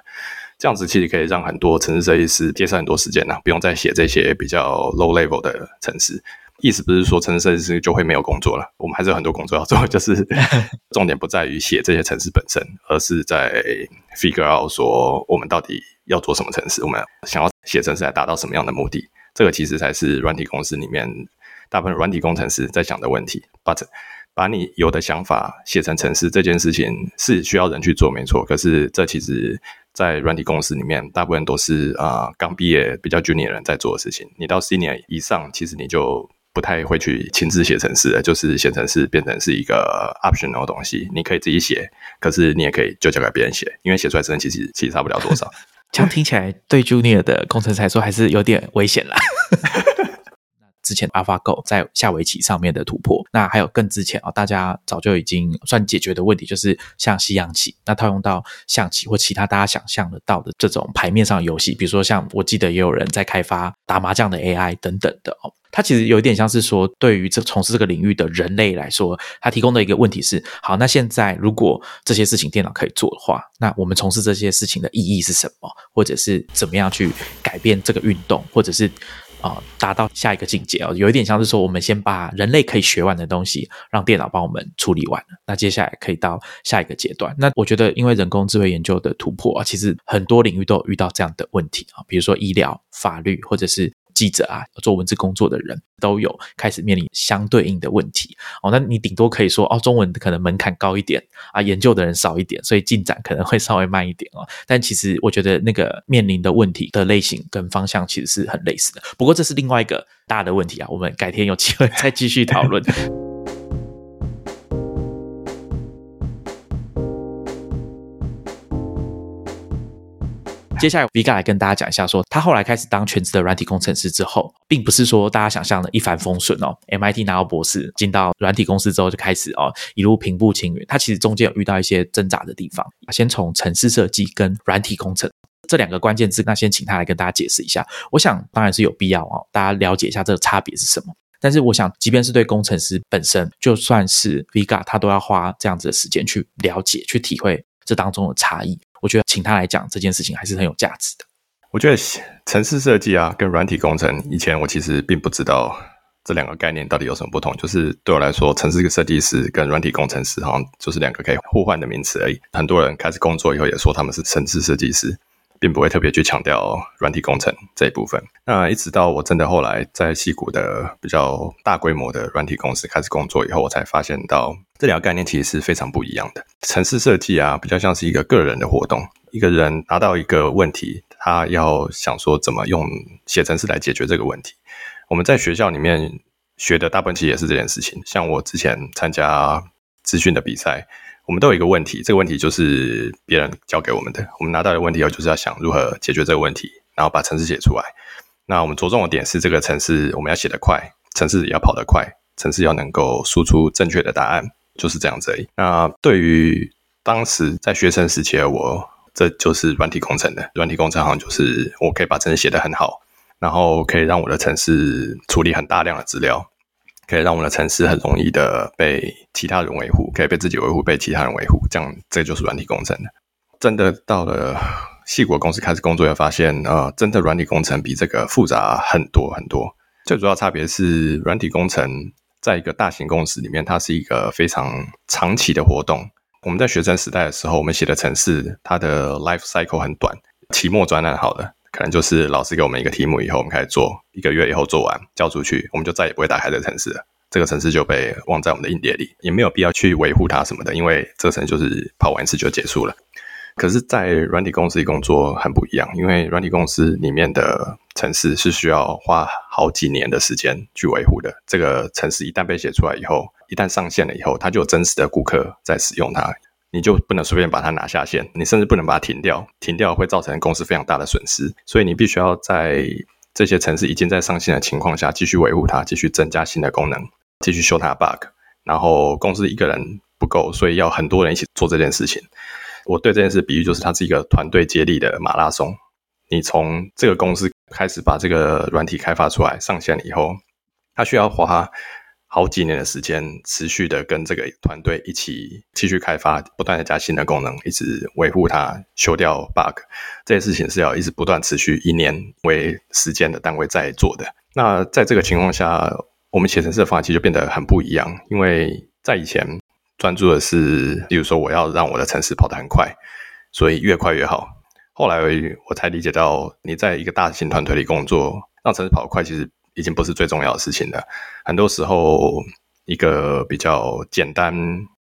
这样子其实可以让很多程式设计师节省很多时间呐，不用再写这些比较 low level 的程式。意思不是说程式设计师就会没有工作了，我们还是有很多工作要做。就是重点不在于写这些程式本身，而是在 figure out 说我们到底要做什么程式，我们想要写程式来达到什么样的目的。这个其实才是软体公司里面。大部分软体工程师在想的问题，but 把你有的想法写成程式这件事情是需要人去做，没错。可是这其实，在软体公司里面，大部分都是啊刚毕业比较 junior 人在做的事情。你到 senior 以上，其实你就不太会去亲自写程式了，就是写程式变成是一个 optional 的东西，你可以自己写，可是你也可以就交给别人写，因为写出来真的其实其实差不了多少。这样听起来对 junior 的工程师来说还是有点危险啦。之前 AlphaGo 在下围棋上面的突破，那还有更之前啊，大家早就已经算解决的问题，就是像西洋棋，那套用到象棋或其他大家想象得到的这种牌面上游戏，比如说像我记得也有人在开发打麻将的 AI 等等的哦，它其实有一点像是说，对于这从事这个领域的人类来说，它提供的一个问题是：好，那现在如果这些事情电脑可以做的话，那我们从事这些事情的意义是什么？或者是怎么样去改变这个运动，或者是？啊，达到下一个境界哦，有一点像是说，我们先把人类可以学完的东西，让电脑帮我们处理完了，那接下来可以到下一个阶段。那我觉得，因为人工智慧研究的突破啊，其实很多领域都有遇到这样的问题啊，比如说医疗、法律，或者是。记者啊，做文字工作的人都有开始面临相对应的问题哦。那你顶多可以说哦，中文可能门槛高一点啊，研究的人少一点，所以进展可能会稍微慢一点哦。但其实我觉得那个面临的问题的类型跟方向其实是很类似的。不过这是另外一个大的问题啊，我们改天有机会再继续讨论。接下来 Vega 来跟大家讲一下，说他后来开始当全职的软体工程师之后，并不是说大家想象的一帆风顺哦。MIT 拿到博士，进到软体公司之后就开始哦一路平步青云。他其实中间有遇到一些挣扎的地方。先从城市设计跟软体工程这两个关键字，那先请他来跟大家解释一下。我想当然是有必要哦，大家了解一下这个差别是什么。但是我想，即便是对工程师本身，就算是 Vega，他都要花这样子的时间去了解、去体会这当中的差异。我觉得请他来讲这件事情还是很有价值的。我觉得城市设计啊，跟软体工程，以前我其实并不知道这两个概念到底有什么不同。就是对我来说，城市设计师跟软体工程师好像就是两个可以互换的名词而已。很多人开始工作以后也说他们是城市设计师。并不会特别去强调软体工程这一部分。那一直到我真的后来在西谷的比较大规模的软体公司开始工作以后，我才发现到这两个概念其实是非常不一样的。城市设计啊，比较像是一个个人的活动，一个人拿到一个问题，他要想说怎么用写程式来解决这个问题。我们在学校里面学的大部分其实也是这件事情。像我之前参加资讯的比赛。我们都有一个问题，这个问题就是别人教给我们的。我们拿到的问题后，就是要想如何解决这个问题，然后把程式写出来。那我们着重的点是，这个程式我们要写得快，程式也要跑得快，程式要能够输出正确的答案，就是这样子。那对于当时在学生时期的我，这就是软体工程的。软体工程好像就是我可以把程式写得很好，然后可以让我的程式处理很大量的资料。可以让我们的城市很容易的被其他人维护，可以被自己维护，被其他人维护，这样这就是软体工程的。真的到了细国公司开始工作，也发现呃，真的软体工程比这个复杂很多很多。最主要差别是，软体工程在一个大型公司里面，它是一个非常长期的活动。我们在学生时代的时候，我们写的程式，它的 life cycle 很短，期末专栏好了。可能就是老师给我们一个题目以后，我们开始做，一个月以后做完交出去，我们就再也不会打开这个城市了。这个城市就被忘在我们的硬碟里，也没有必要去维护它什么的，因为这个城市就是跑完一次就结束了。可是，在软体公司工作很不一样，因为软体公司里面的城市是需要花好几年的时间去维护的。这个城市一旦被写出来以后，一旦上线了以后，它就有真实的顾客在使用它。你就不能随便把它拿下线，你甚至不能把它停掉，停掉会造成公司非常大的损失。所以你必须要在这些城市已经在上线的情况下，继续维护它，继续增加新的功能，继续修它的 bug。然后公司一个人不够，所以要很多人一起做这件事情。我对这件事比喻就是，它是一个团队接力的马拉松。你从这个公司开始把这个软体开发出来上线以后，它需要花。好几年的时间，持续的跟这个团队一起继续开发，不断的加新的功能，一直维护它，修掉 bug，这些事情是要一直不断持续一年为时间的单位在做的。那在这个情况下，我们写程式的方法其实就变得很不一样，因为在以前专注的是，比如说我要让我的城市跑得很快，所以越快越好。后来我才理解到，你在一个大型团队里工作，让城市跑得快，其实。已经不是最重要的事情了。很多时候，一个比较简单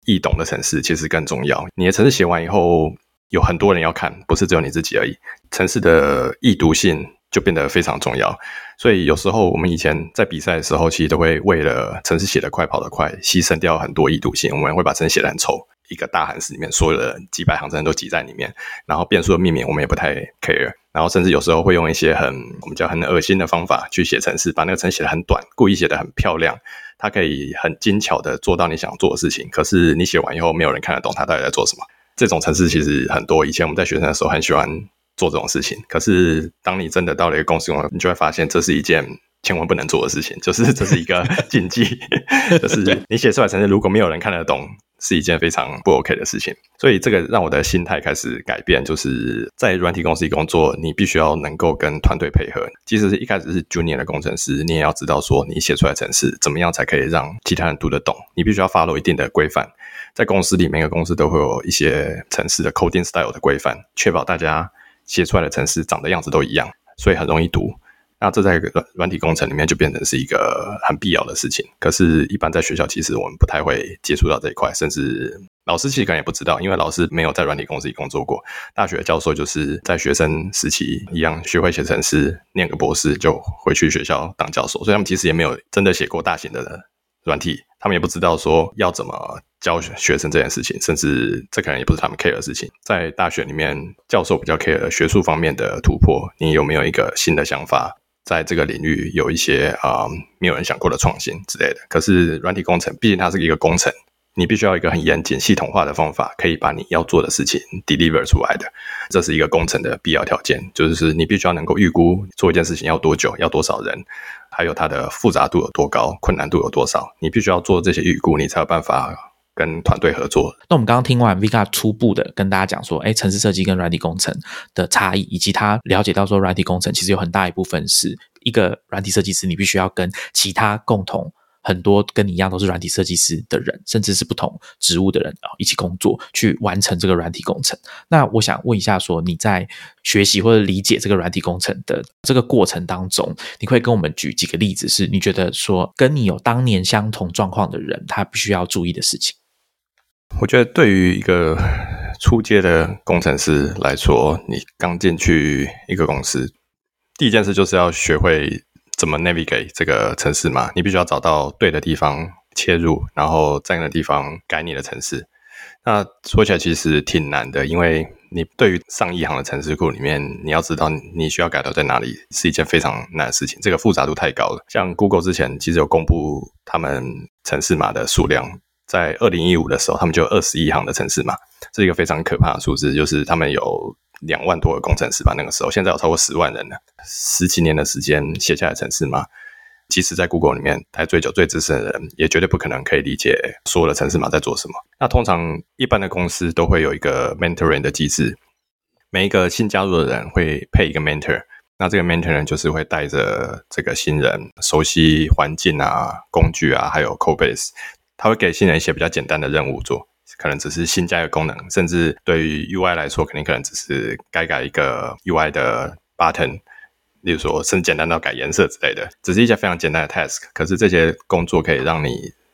易懂的城市其实更重要。你的城市写完以后，有很多人要看，不是只有你自己而已。城市的易读性就变得非常重要。所以有时候我们以前在比赛的时候，其实都会为了城市写得快、跑得快，牺牲掉很多易读性。我们会把城市写得很丑。一个大函式里面，所有的几百行字都挤在里面，然后变数的命名我们也不太 care，然后甚至有时候会用一些很我们叫很恶心的方法去写程式，把那个程写的很短，故意写的很漂亮，它可以很精巧的做到你想做的事情。可是你写完以后，没有人看得懂它到底在做什么。这种程式其实很多，以前我们在学生的时候很喜欢做这种事情。可是当你真的到了一个公司你就会发现这是一件千万不能做的事情，就是这是一个 禁忌，就是你写出来程式如果没有人看得懂。是一件非常不 OK 的事情，所以这个让我的心态开始改变。就是在软体公司工作，你必须要能够跟团队配合。即使是一开始是 Junior 的工程师，你也要知道说，你写出来程式怎么样才可以让其他人读得懂。你必须要 follow 一定的规范。在公司里，每个公司都会有一些城市的 coding style 的规范，确保大家写出来的城市长的样子都一样，所以很容易读。那这在软软体工程里面就变成是一个很必要的事情。可是，一般在学校其实我们不太会接触到这一块，甚至老师其实可能也不知道，因为老师没有在软体公司里工作过。大学教授就是在学生时期一样学会写程式，念个博士就回去学校当教授，所以他们其实也没有真的写过大型的软体，他们也不知道说要怎么教学生这件事情，甚至这可能也不是他们 care 的事情。在大学里面，教授比较 care 学术方面的突破，你有没有一个新的想法，在这个领域有一些啊没有人想过的创新之类的。可是软体工程，毕竟它是一个工程。你必须要一个很严谨、系统化的方法，可以把你要做的事情 deliver 出来的。这是一个工程的必要条件，就是你必须要能够预估做一件事情要多久、要多少人，还有它的复杂度有多高、困难度有多少。你必须要做这些预估，你才有办法跟团队合作。那我们刚刚听完 Vika 初步的跟大家讲说，哎，城市设计跟软体工程的差异，以及他了解到说，软体工程其实有很大一部分是一个软体设计师，你必须要跟其他共同。很多跟你一样都是软体设计师的人，甚至是不同职务的人啊，一起工作去完成这个软体工程。那我想问一下，说你在学习或者理解这个软体工程的这个过程当中，你会跟我们举几个例子，是你觉得说跟你有当年相同状况的人，他必须要注意的事情？我觉得对于一个初阶的工程师来说，你刚进去一个公司，第一件事就是要学会。怎么 navigate 这个城市嘛？你必须要找到对的地方切入，然后在那个地方改你的城市。那说起来其实挺难的，因为你对于上亿行的城市库里面，你要知道你需要改到在哪里，是一件非常难的事情。这个复杂度太高了。像 Google 之前其实有公布他们城市码的数量，在二零一五的时候，他们就二十一行的城市嘛，是一个非常可怕的数字，就是他们有。两万多个工程师吧，那个时候，现在有超过十万人了。十几年的时间写下来城市码，即使在 Google 里面待最久、最资深的人，也绝对不可能可以理解所有的城市码在做什么。那通常一般的公司都会有一个 mentoring 的机制，每一个新加入的人会配一个 mentor。那这个 mentor 就是会带着这个新人熟悉环境啊、工具啊，还有 code base，他会给新人一些比较简单的任务做。可能只是新加一个功能，甚至对于 UI 来说，肯定可能只是改改一个 UI 的 button，例如说，甚至简单到改颜色之类的，只是一些非常简单的 task。可是这些工作可以让你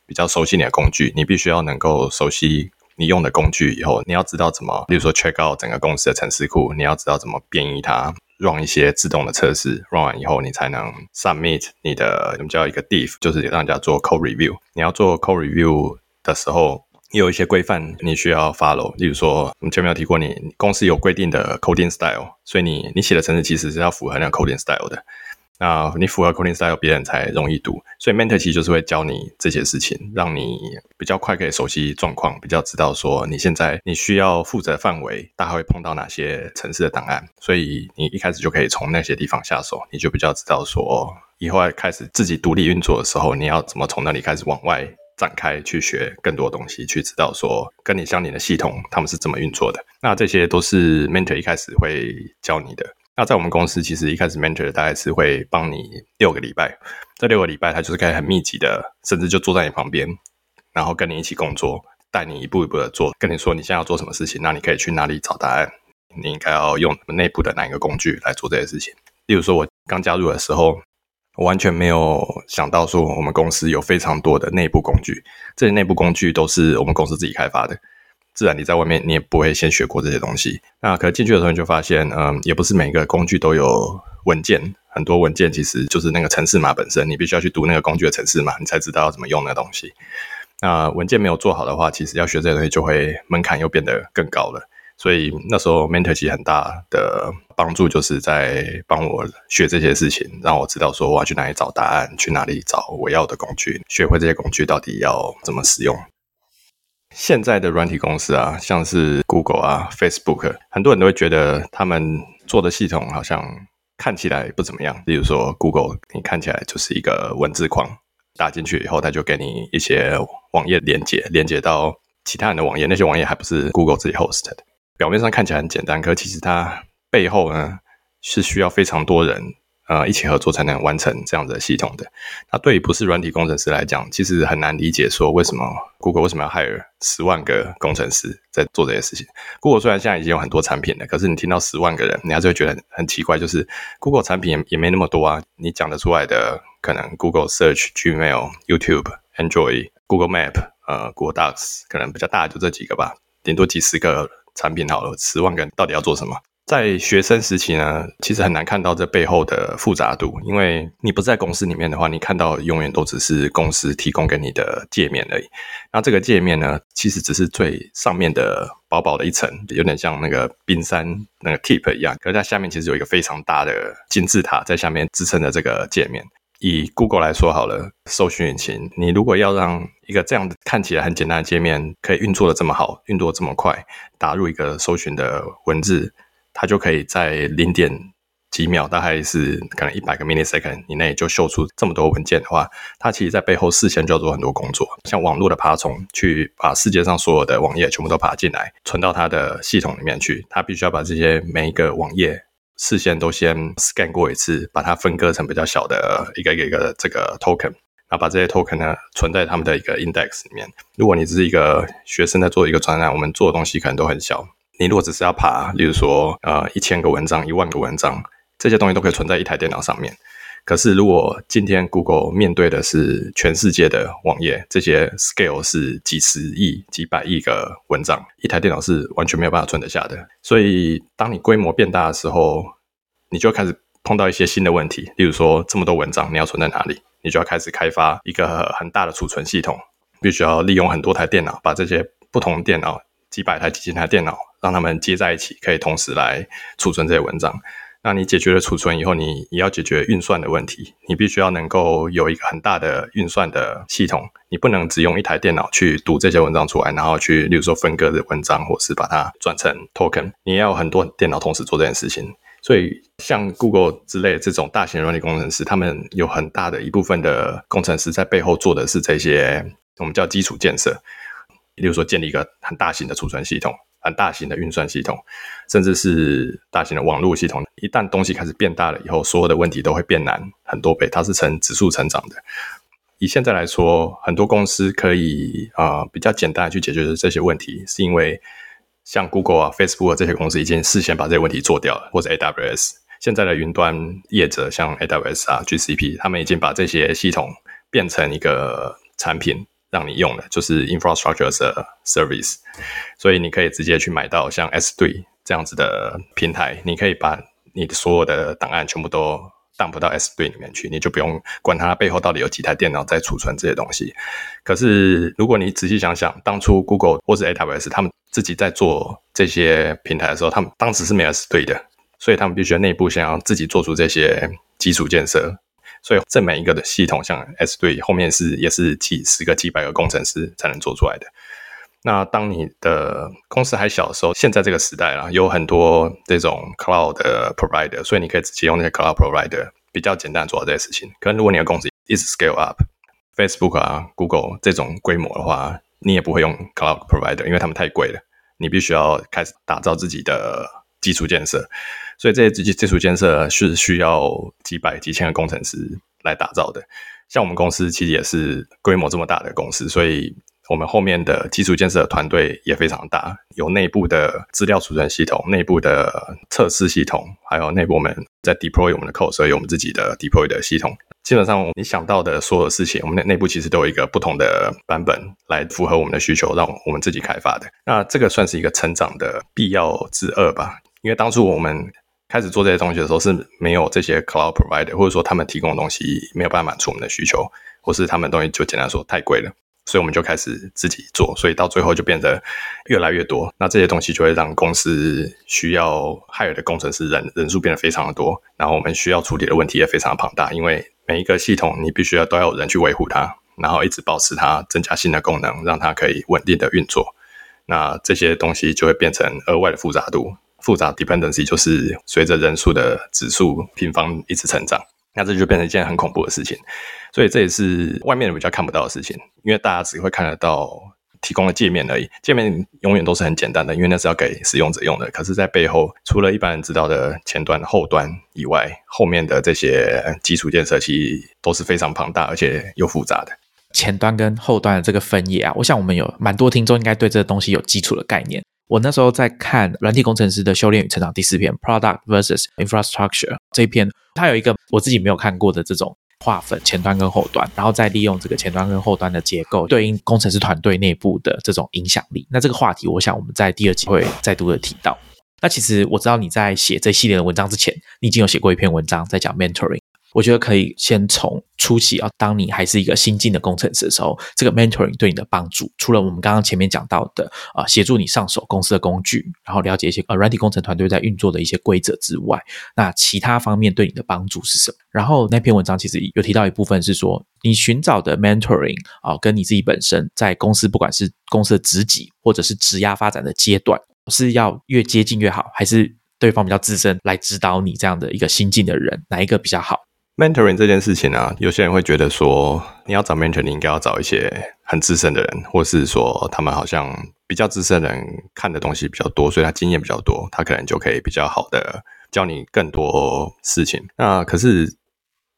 比较熟悉你的工具，你必须要能够熟悉你用的工具以后，你要知道怎么，例如说 check out 整个公司的程式库，你要知道怎么变异它，run 一些自动的测试，run 完以后你才能 submit 你的我们叫一个 diff，就是让人家做 code review。你要做 code review 的时候。也有一些规范你需要 follow，例如说，我们前面有提过，你公司有规定的 coding style，所以你你写的程式其实是要符合那个 coding style 的。那你符合 coding style，别人才容易读。所以 mentor 其实就是会教你这些事情，让你比较快可以熟悉状况，比较知道说你现在你需要负责范围，大概会碰到哪些城市的档案。所以你一开始就可以从那些地方下手，你就比较知道说，以后要开始自己独立运作的时候，你要怎么从那里开始往外。展开去学更多东西，去知道说跟你相邻的系统他们是怎么运作的。那这些都是 mentor 一开始会教你的。那在我们公司，其实一开始 mentor 大概是会帮你六个礼拜，这六个礼拜他就是可以很密集的，甚至就坐在你旁边，然后跟你一起工作，带你一步一步的做，跟你说你现在要做什么事情，那你可以去哪里找答案，你应该要用内部的哪一个工具来做这些事情。例如说，我刚加入的时候。我完全没有想到说，我们公司有非常多的内部工具，这些内部工具都是我们公司自己开发的。自然你在外面你也不会先学过这些东西。那可进去的时候你就发现，嗯，也不是每个工具都有文件，很多文件其实就是那个程式码本身，你必须要去读那个工具的程式码，你才知道要怎么用那东西。那文件没有做好的话，其实要学这些东西就会门槛又变得更高了。所以那时候 mentor 其很大的帮助，就是在帮我学这些事情，让我知道说我要去哪里找答案，去哪里找我要的工具，学会这些工具到底要怎么使用。现在的软体公司啊，像是 Google 啊、Facebook，很多人都会觉得他们做的系统好像看起来不怎么样。例如说 Google，你看起来就是一个文字框，打进去以后，它就给你一些网页连接，连接到其他人的网页，那些网页还不是 Google 自己 host 的。表面上看起来很简单，可其实它背后呢是需要非常多人呃一起合作才能完成这样的系统的。那对于不是软体工程师来讲，其实很难理解说为什么 Google 为什么要 hire 十万个工程师在做这些事情。Google 虽然现在已经有很多产品了，可是你听到十万个人，你还是会觉得很奇怪，就是 Google 产品也也没那么多啊。你讲得出来的可能 Google Search、Gmail、YouTube、Android、Google Map、呃 Google Docs，可能比较大就这几个吧，顶多几十个。产品好了，十万个人到底要做什么？在学生时期呢，其实很难看到这背后的复杂度，因为你不在公司里面的话，你看到永远都只是公司提供给你的界面而已。那这个界面呢，其实只是最上面的薄薄的一层，有点像那个冰山那个 tip 一样，可是它下面其实有一个非常大的金字塔在下面支撑着这个界面。以 Google 来说好了，搜寻引擎，你如果要让一个这样看起来很简单的界面可以运作的这么好，运作这么快，打入一个搜寻的文字。它就可以在零点几秒，大概是可能一百个 millisecond 以内就秀出这么多文件的话，它其实在背后事先就要做很多工作，像网络的爬虫，去把世界上所有的网页全部都爬进来，存到它的系统里面去。它必须要把这些每一个网页事先都先 scan 过一次，把它分割成比较小的一个一个一个这个 token，然后把这些 token 呢存在他们的一个 index 里面。如果你只是一个学生在做一个专栏，我们做的东西可能都很小。你如果只是要爬，例如说，呃，一千个文章、一万个文章，这些东西都可以存在一台电脑上面。可是，如果今天 Google 面对的是全世界的网页，这些 scale 是几十亿、几百亿个文章，一台电脑是完全没有办法存得下的。所以，当你规模变大的时候，你就开始碰到一些新的问题，例如说，这么多文章你要存在哪里？你就要开始开发一个很大的储存系统，必须要利用很多台电脑，把这些不同电脑。几百台、几千台电脑，让他们接在一起，可以同时来储存这些文章。那你解决了储存以后，你也要解决运算的问题。你必须要能够有一个很大的运算的系统，你不能只用一台电脑去读这些文章出来，然后去，例如说分割的文章，或是把它转成 token。你要很多电脑同时做这件事情。所以，像 Google 之类这种大型软件工程师，他们有很大的一部分的工程师在背后做的是这些我们叫基础建设。例如说，建立一个很大型的储存系统、大型的运算系统，甚至是大型的网络系统。一旦东西开始变大了以后，所有的问题都会变难很多倍。它是呈指数成长的。以现在来说，很多公司可以啊比较简单的去解决这些问题，是因为像 Google 啊、Facebook 这些公司已经事先把这些问题做掉了，或者 AWS 现在的云端业者像 AWS 啊、GCP，他们已经把这些系统变成一个产品。让你用的就是 infrastructure 的 service，所以你可以直接去买到像 S3 这样子的平台，你可以把你所有的档案全部都 dump 到 S3 里面去，你就不用管它背后到底有几台电脑在储存这些东西。可是如果你仔细想想，当初 Google 或者 AWS 他们自己在做这些平台的时候，他们当时是没有 S3 的，所以他们必须要内部先要自己做出这些基础建设。所以，这每一个的系统，像 S 对后面是也是几十个、几百个工程师才能做出来的。那当你的公司还小的时候，现在这个时代啊，有很多这种 cloud provider，所以你可以直接用那些 cloud provider，比较简单做到这些事情。可能如果你的公司一直 scale up，Facebook 啊、Google 这种规模的话，你也不会用 cloud provider，因为他们太贵了。你必须要开始打造自己的基础建设。所以这些基基础建设是需要几百几千个工程师来打造的。像我们公司其实也是规模这么大的公司，所以我们后面的基础建设团队也非常大，有内部的资料储存系统、内部的测试系统，还有内部我们在 deploy 我们的 code，所以我们自己的 deploy 的系统。基本上你想到的所有事情，我们的内部其实都有一个不同的版本来符合我们的需求，让我们自己开发的。那这个算是一个成长的必要之二吧，因为当初我们。开始做这些东西的时候是没有这些 cloud provider，或者说他们提供的东西没有办法满足我们的需求，或是他们东西就简单说太贵了，所以我们就开始自己做，所以到最后就变得越来越多。那这些东西就会让公司需要 hire 的工程师人人数变得非常的多，然后我们需要处理的问题也非常的庞大，因为每一个系统你必须要都要有人去维护它，然后一直保持它，增加新的功能，让它可以稳定的运作。那这些东西就会变成额外的复杂度。复杂 dependency 就是随着人数的指数平方一直成长，那这就变成一件很恐怖的事情。所以这也是外面人比较看不到的事情，因为大家只会看得到提供的界面而已。界面永远都是很简单的，因为那是要给使用者用的。可是，在背后除了一般人知道的前端、后端以外，后面的这些基础建设其实都是非常庞大而且又复杂的。前端跟后端的这个分野啊，我想我们有蛮多听众应该对这个东西有基础的概念。我那时候在看《软体工程师的修炼与成长》第四篇，Product versus Infrastructure 这一篇，它有一个我自己没有看过的这种划分，前端跟后端，然后再利用这个前端跟后端的结构对应工程师团队内部的这种影响力。那这个话题，我想我们在第二集会再度的提到。那其实我知道你在写这系列的文章之前，你已经有写过一篇文章在讲 mentoring。我觉得可以先从初期啊，当你还是一个新进的工程师的时候，这个 mentoring 对你的帮助，除了我们刚刚前面讲到的啊，协助你上手公司的工具，然后了解一些呃软体工程团队在运作的一些规则之外，那其他方面对你的帮助是什么？然后那篇文章其实有提到一部分是说，你寻找的 mentoring 啊，跟你自己本身在公司不管是公司的职级或者是职压发展的阶段，是要越接近越好，还是对方比较资深来指导你这样的一个新进的人，哪一个比较好？mentoring 这件事情呢，有些人会觉得说，你要找 mentor，你应该要找一些很资深的人，或是说他们好像比较资深的人看的东西比较多，所以他经验比较多，他可能就可以比较好的教你更多事情。那可是，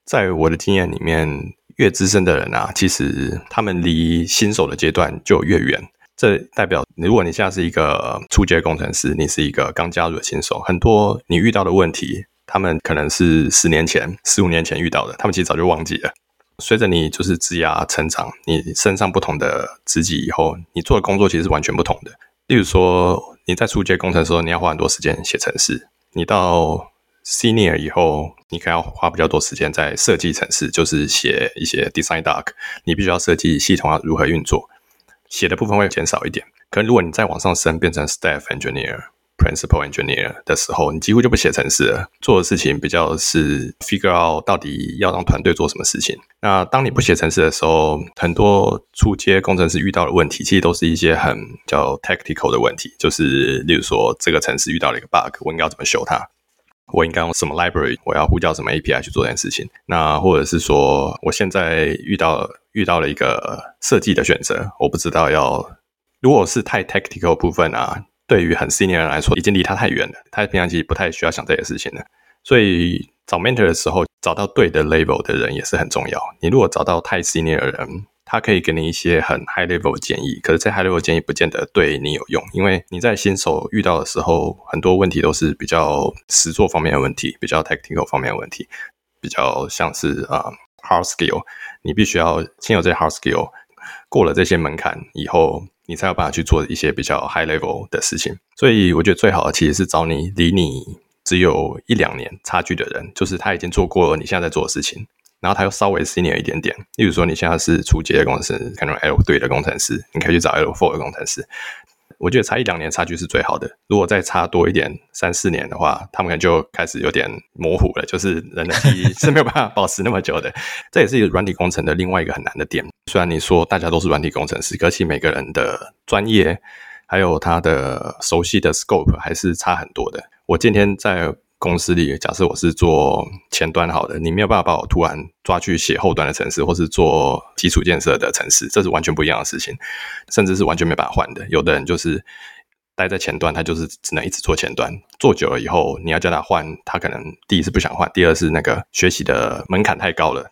在我的经验里面，越资深的人啊，其实他们离新手的阶段就越远。这代表，如果你现在是一个初阶工程师，你是一个刚加入的新手，很多你遇到的问题。他们可能是十年前、十五年前遇到的，他们其实早就忘记了。随着你就是职涯成长，你升上不同的职级以后，你做的工作其实是完全不同的。例如说，你在初阶工程的时候，你要花很多时间写程式；你到 senior 以后，你可能要花比较多时间在设计程式，就是写一些 design doc。你必须要设计系统要如何运作，写的部分会减少一点。可能如果你再往上升，变成 staff engineer。Principal engineer 的时候，你几乎就不写程式了，做的事情比较是 figure out 到底要让团队做什么事情。那当你不写程式的时候，很多初阶工程师遇到的问题，其实都是一些很叫 tactical 的问题，就是例如说这个程式遇到了一个 bug，我应该要怎么修它？我应该用什么 library？我要呼叫什么 API 去做这件事情？那或者是说，我现在遇到遇到了一个设计的选择，我不知道要，如果是太 tactical 部分啊。对于很 senior 人来说，已经离他太远了。他平常其实不太需要想这些事情的。所以找 mentor 的时候，找到对的 level 的人也是很重要。你如果找到太 senior 的人，他可以给你一些很 high level 的建议，可是这 high level 建议不见得对你有用，因为你在新手遇到的时候，很多问题都是比较实作方面的问题，比较 technical 方面的问题，比较像是啊 hard skill。你必须要先有这些 hard skill，过了这些门槛以后。你才有办法去做一些比较 high level 的事情，所以我觉得最好的其实是找你离你只有一两年差距的人，就是他已经做过了你现在在做的事情，然后他又稍微 senior 一点点。例如说你现在是初级的工程师，可能 L 对的工程师，你可以去找 L four 的工程师。我觉得差一两年差距是最好的。如果再差多一点，三四年的话，他们可能就开始有点模糊了，就是人的记忆 是没有办法保持那么久的。这也是一个软体工程的另外一个很难的点。虽然你说大家都是软体工程师，可是每个人的专业还有他的熟悉的 scope 还是差很多的。我今天在。公司里，假设我是做前端好的，你没有办法把我突然抓去写后端的城市，或是做基础建设的城市，这是完全不一样的事情，甚至是完全没办法换的。有的人就是待在前端，他就是只能一直做前端，做久了以后，你要叫他换，他可能第一是不想换，第二是那个学习的门槛太高了。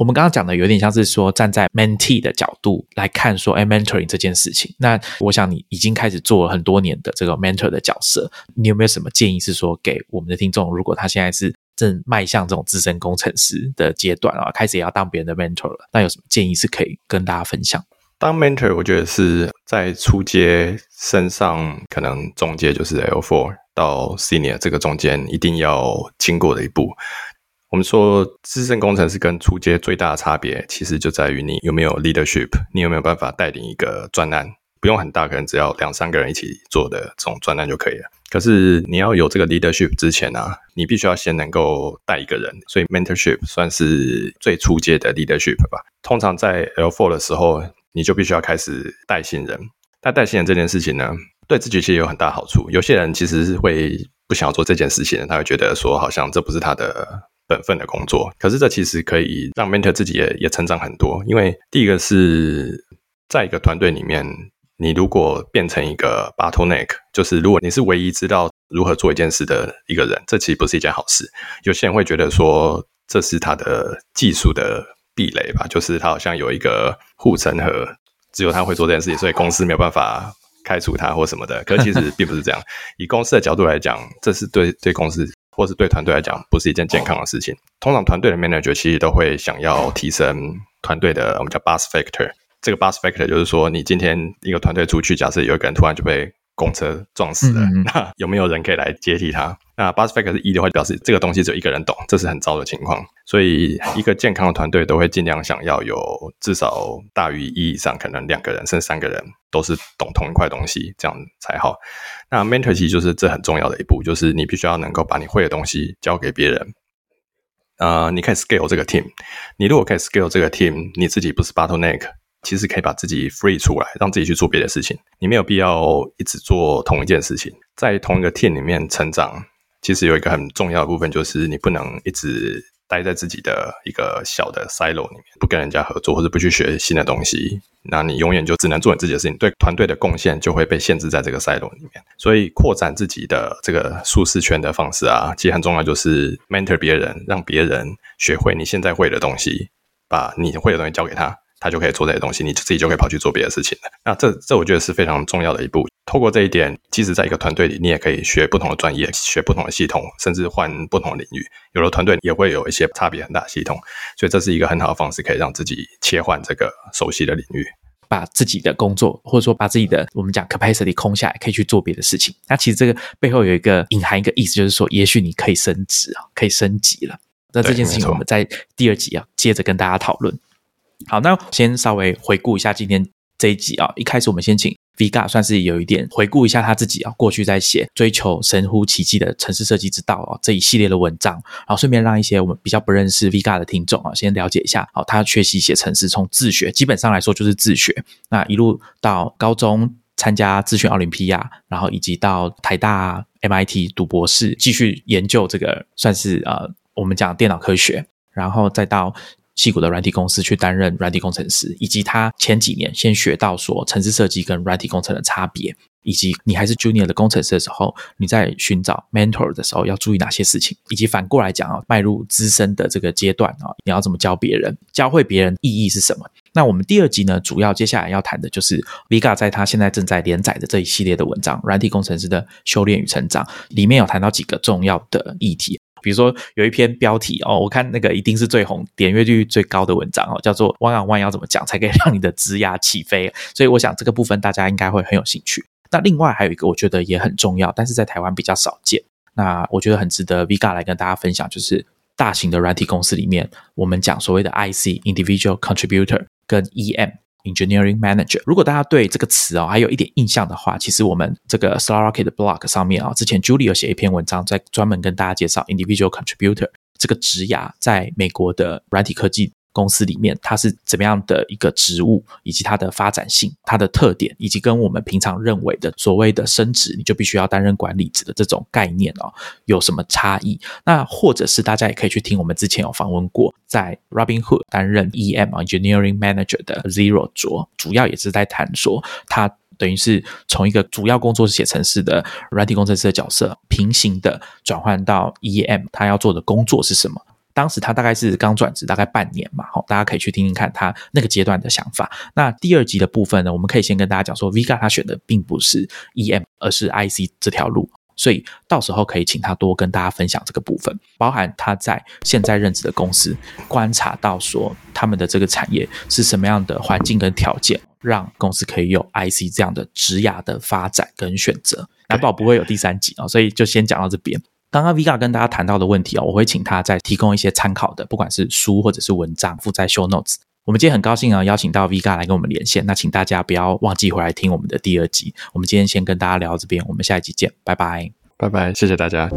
我们刚刚讲的有点像是说站在 mentee 的角度来看，说哎，mentoring 这件事情。那我想你已经开始做了很多年的这个 mentor 的角色，你有没有什么建议是说给我们的听众？如果他现在是正迈向这种资深工程师的阶段啊，开始也要当别人的 mentor 了，那有什么建议是可以跟大家分享？当 mentor，我觉得是在初阶升上，可能中阶就是 L four 到 senior 这个中间一定要经过的一步。我们说，资深工程师跟初阶最大的差别，其实就在于你有没有 leadership，你有没有办法带领一个专案，不用很大，可能只要两三个人一起做的这种专案就可以了。可是你要有这个 leadership 之前呢，你必须要先能够带一个人，所以 mentorship 算是最初阶的 leadership 吧。通常在 L4 的时候，你就必须要开始带新人。但带新人这件事情呢，对自己其实有很大好处。有些人其实是会不想要做这件事情，他会觉得说，好像这不是他的。本分的工作，可是这其实可以让 mentor 自己也也成长很多。因为第一个是在一个团队里面，你如果变成一个 bottleneck，就是如果你是唯一知道如何做一件事的一个人，这其实不是一件好事。有些人会觉得说这是他的技术的壁垒吧，就是他好像有一个护城河，只有他会做这件事情，所以公司没有办法开除他或什么的。可其实并不是这样。以公司的角度来讲，这是对对公司。或是对团队来讲，不是一件健康的事情。通常团队的 manager 其实都会想要提升团队的，我们叫 bus factor。这个 bus factor 就是说，你今天一个团队出去，假设有一个人突然就被公车撞死了，嗯嗯 那有没有人可以来接替他？那 bus fact 是一的话，表示这个东西只有一个人懂，这是很糟的情况。所以一个健康的团队都会尽量想要有至少大于一以上，可能两个人甚至三个人都是懂同一块东西，这样才好。那 mentor 其实就是这很重要的一步，就是你必须要能够把你会的东西交给别人。呃，你可以 scale 这个 team，你如果可以 scale 这个 team，你自己不是 bottleneck，其实可以把自己 free 出来，让自己去做别的事情。你没有必要一直做同一件事情，在同一个 team 里面成长，其实有一个很重要的部分，就是你不能一直待在自己的一个小的 silo 里面，不跟人家合作，或者不去学新的东西，那你永远就只能做你自己的事情，对团队的贡献就会被限制在这个 silo 里面。所以扩展自己的这个舒适圈的方式啊，其实很重要，就是 mentor 别人，让别人学会你现在会的东西，把你会的东西交给他。他就可以做这些东西，你自己就可以跑去做别的事情了。那这这我觉得是非常重要的一步。透过这一点，即使在一个团队里，你也可以学不同的专业，学不同的系统，甚至换不同的领域。有的团队也会有一些差别很大的系统，所以这是一个很好的方式，可以让自己切换这个熟悉的领域。把自己的工作，或者说把自己的我们讲 capacity 空下来，可以去做别的事情。那其实这个背后有一个隐含一个意思，就是说，也许你可以升职啊，可以升级了。那这件事情我们在第二集啊，接着跟大家讨论。好，那先稍微回顾一下今天这一集啊。一开始我们先请 Vga 算是有一点回顾一下他自己啊，过去在写追求神乎其技的城市设计之道啊这一系列的文章，然后顺便让一些我们比较不认识 Vga 的听众啊，先了解一下。好，他学习写城市，从自学，基本上来说就是自学。那一路到高中参加资讯奥林匹亚，然后以及到台大 MIT 读博士，继续研究这个算是呃我们讲电脑科学，然后再到。戏谷的软体公司去担任软体工程师，以及他前几年先学到说城市设计跟软体工程的差别，以及你还是 junior 的工程师的时候，你在寻找 mentor 的时候要注意哪些事情，以及反过来讲啊，迈入资深的这个阶段啊，你要怎么教别人，教会别人意义是什么？那我们第二集呢，主要接下来要谈的就是 Vga 在他现在正在连载的这一系列的文章《软体工程师的修炼与成长》里面有谈到几个重要的议题。比如说有一篇标题哦，我看那个一定是最红、点阅率最高的文章哦，叫做 “One on One” 要怎么讲才可以让你的职涯起飞？所以我想这个部分大家应该会很有兴趣。那另外还有一个我觉得也很重要，但是在台湾比较少见，那我觉得很值得 Vga 来跟大家分享，就是大型的软体公司里面，我们讲所谓的 IC Individual Contributor 跟 EM。Engineering Manager，如果大家对这个词哦还有一点印象的话，其实我们这个 Starrocket blog 上面啊，之前 Julie 有写一篇文章，在专门跟大家介绍 Individual Contributor 这个职涯在美国的软体科技公司里面，它是怎么样的一个职务，以及它的发展性、它的特点，以及跟我们平常认为的所谓的升职，你就必须要担任管理职的这种概念哦，有什么差异？那或者是大家也可以去听我们之前有访问过，在 Robinhood 担任 EM Engineering Manager 的 Zero 卓，主要也是在谈说他。等于是从一个主要工作是写程式的软体工程师的角色，平行的转换到 EM，他要做的工作是什么？当时他大概是刚转职，大概半年嘛，好，大家可以去听听看他那个阶段的想法。那第二集的部分呢，我们可以先跟大家讲说，Vga 他选的并不是 EM，而是 IC 这条路，所以到时候可以请他多跟大家分享这个部分，包含他在现在任职的公司观察到说他们的这个产业是什么样的环境跟条件，让公司可以有 IC 这样的职涯的发展跟选择。难保不会有第三集啊，所以就先讲到这边。刚刚 Vga 跟大家谈到的问题哦，我会请他再提供一些参考的，不管是书或者是文章附在 Show Notes。我们今天很高兴啊，邀请到 vi ga 来跟我们连线。那请大家不要忘记回来听我们的第二集。我们今天先跟大家聊到这边，我们下一集见，拜拜，拜拜，谢谢大家。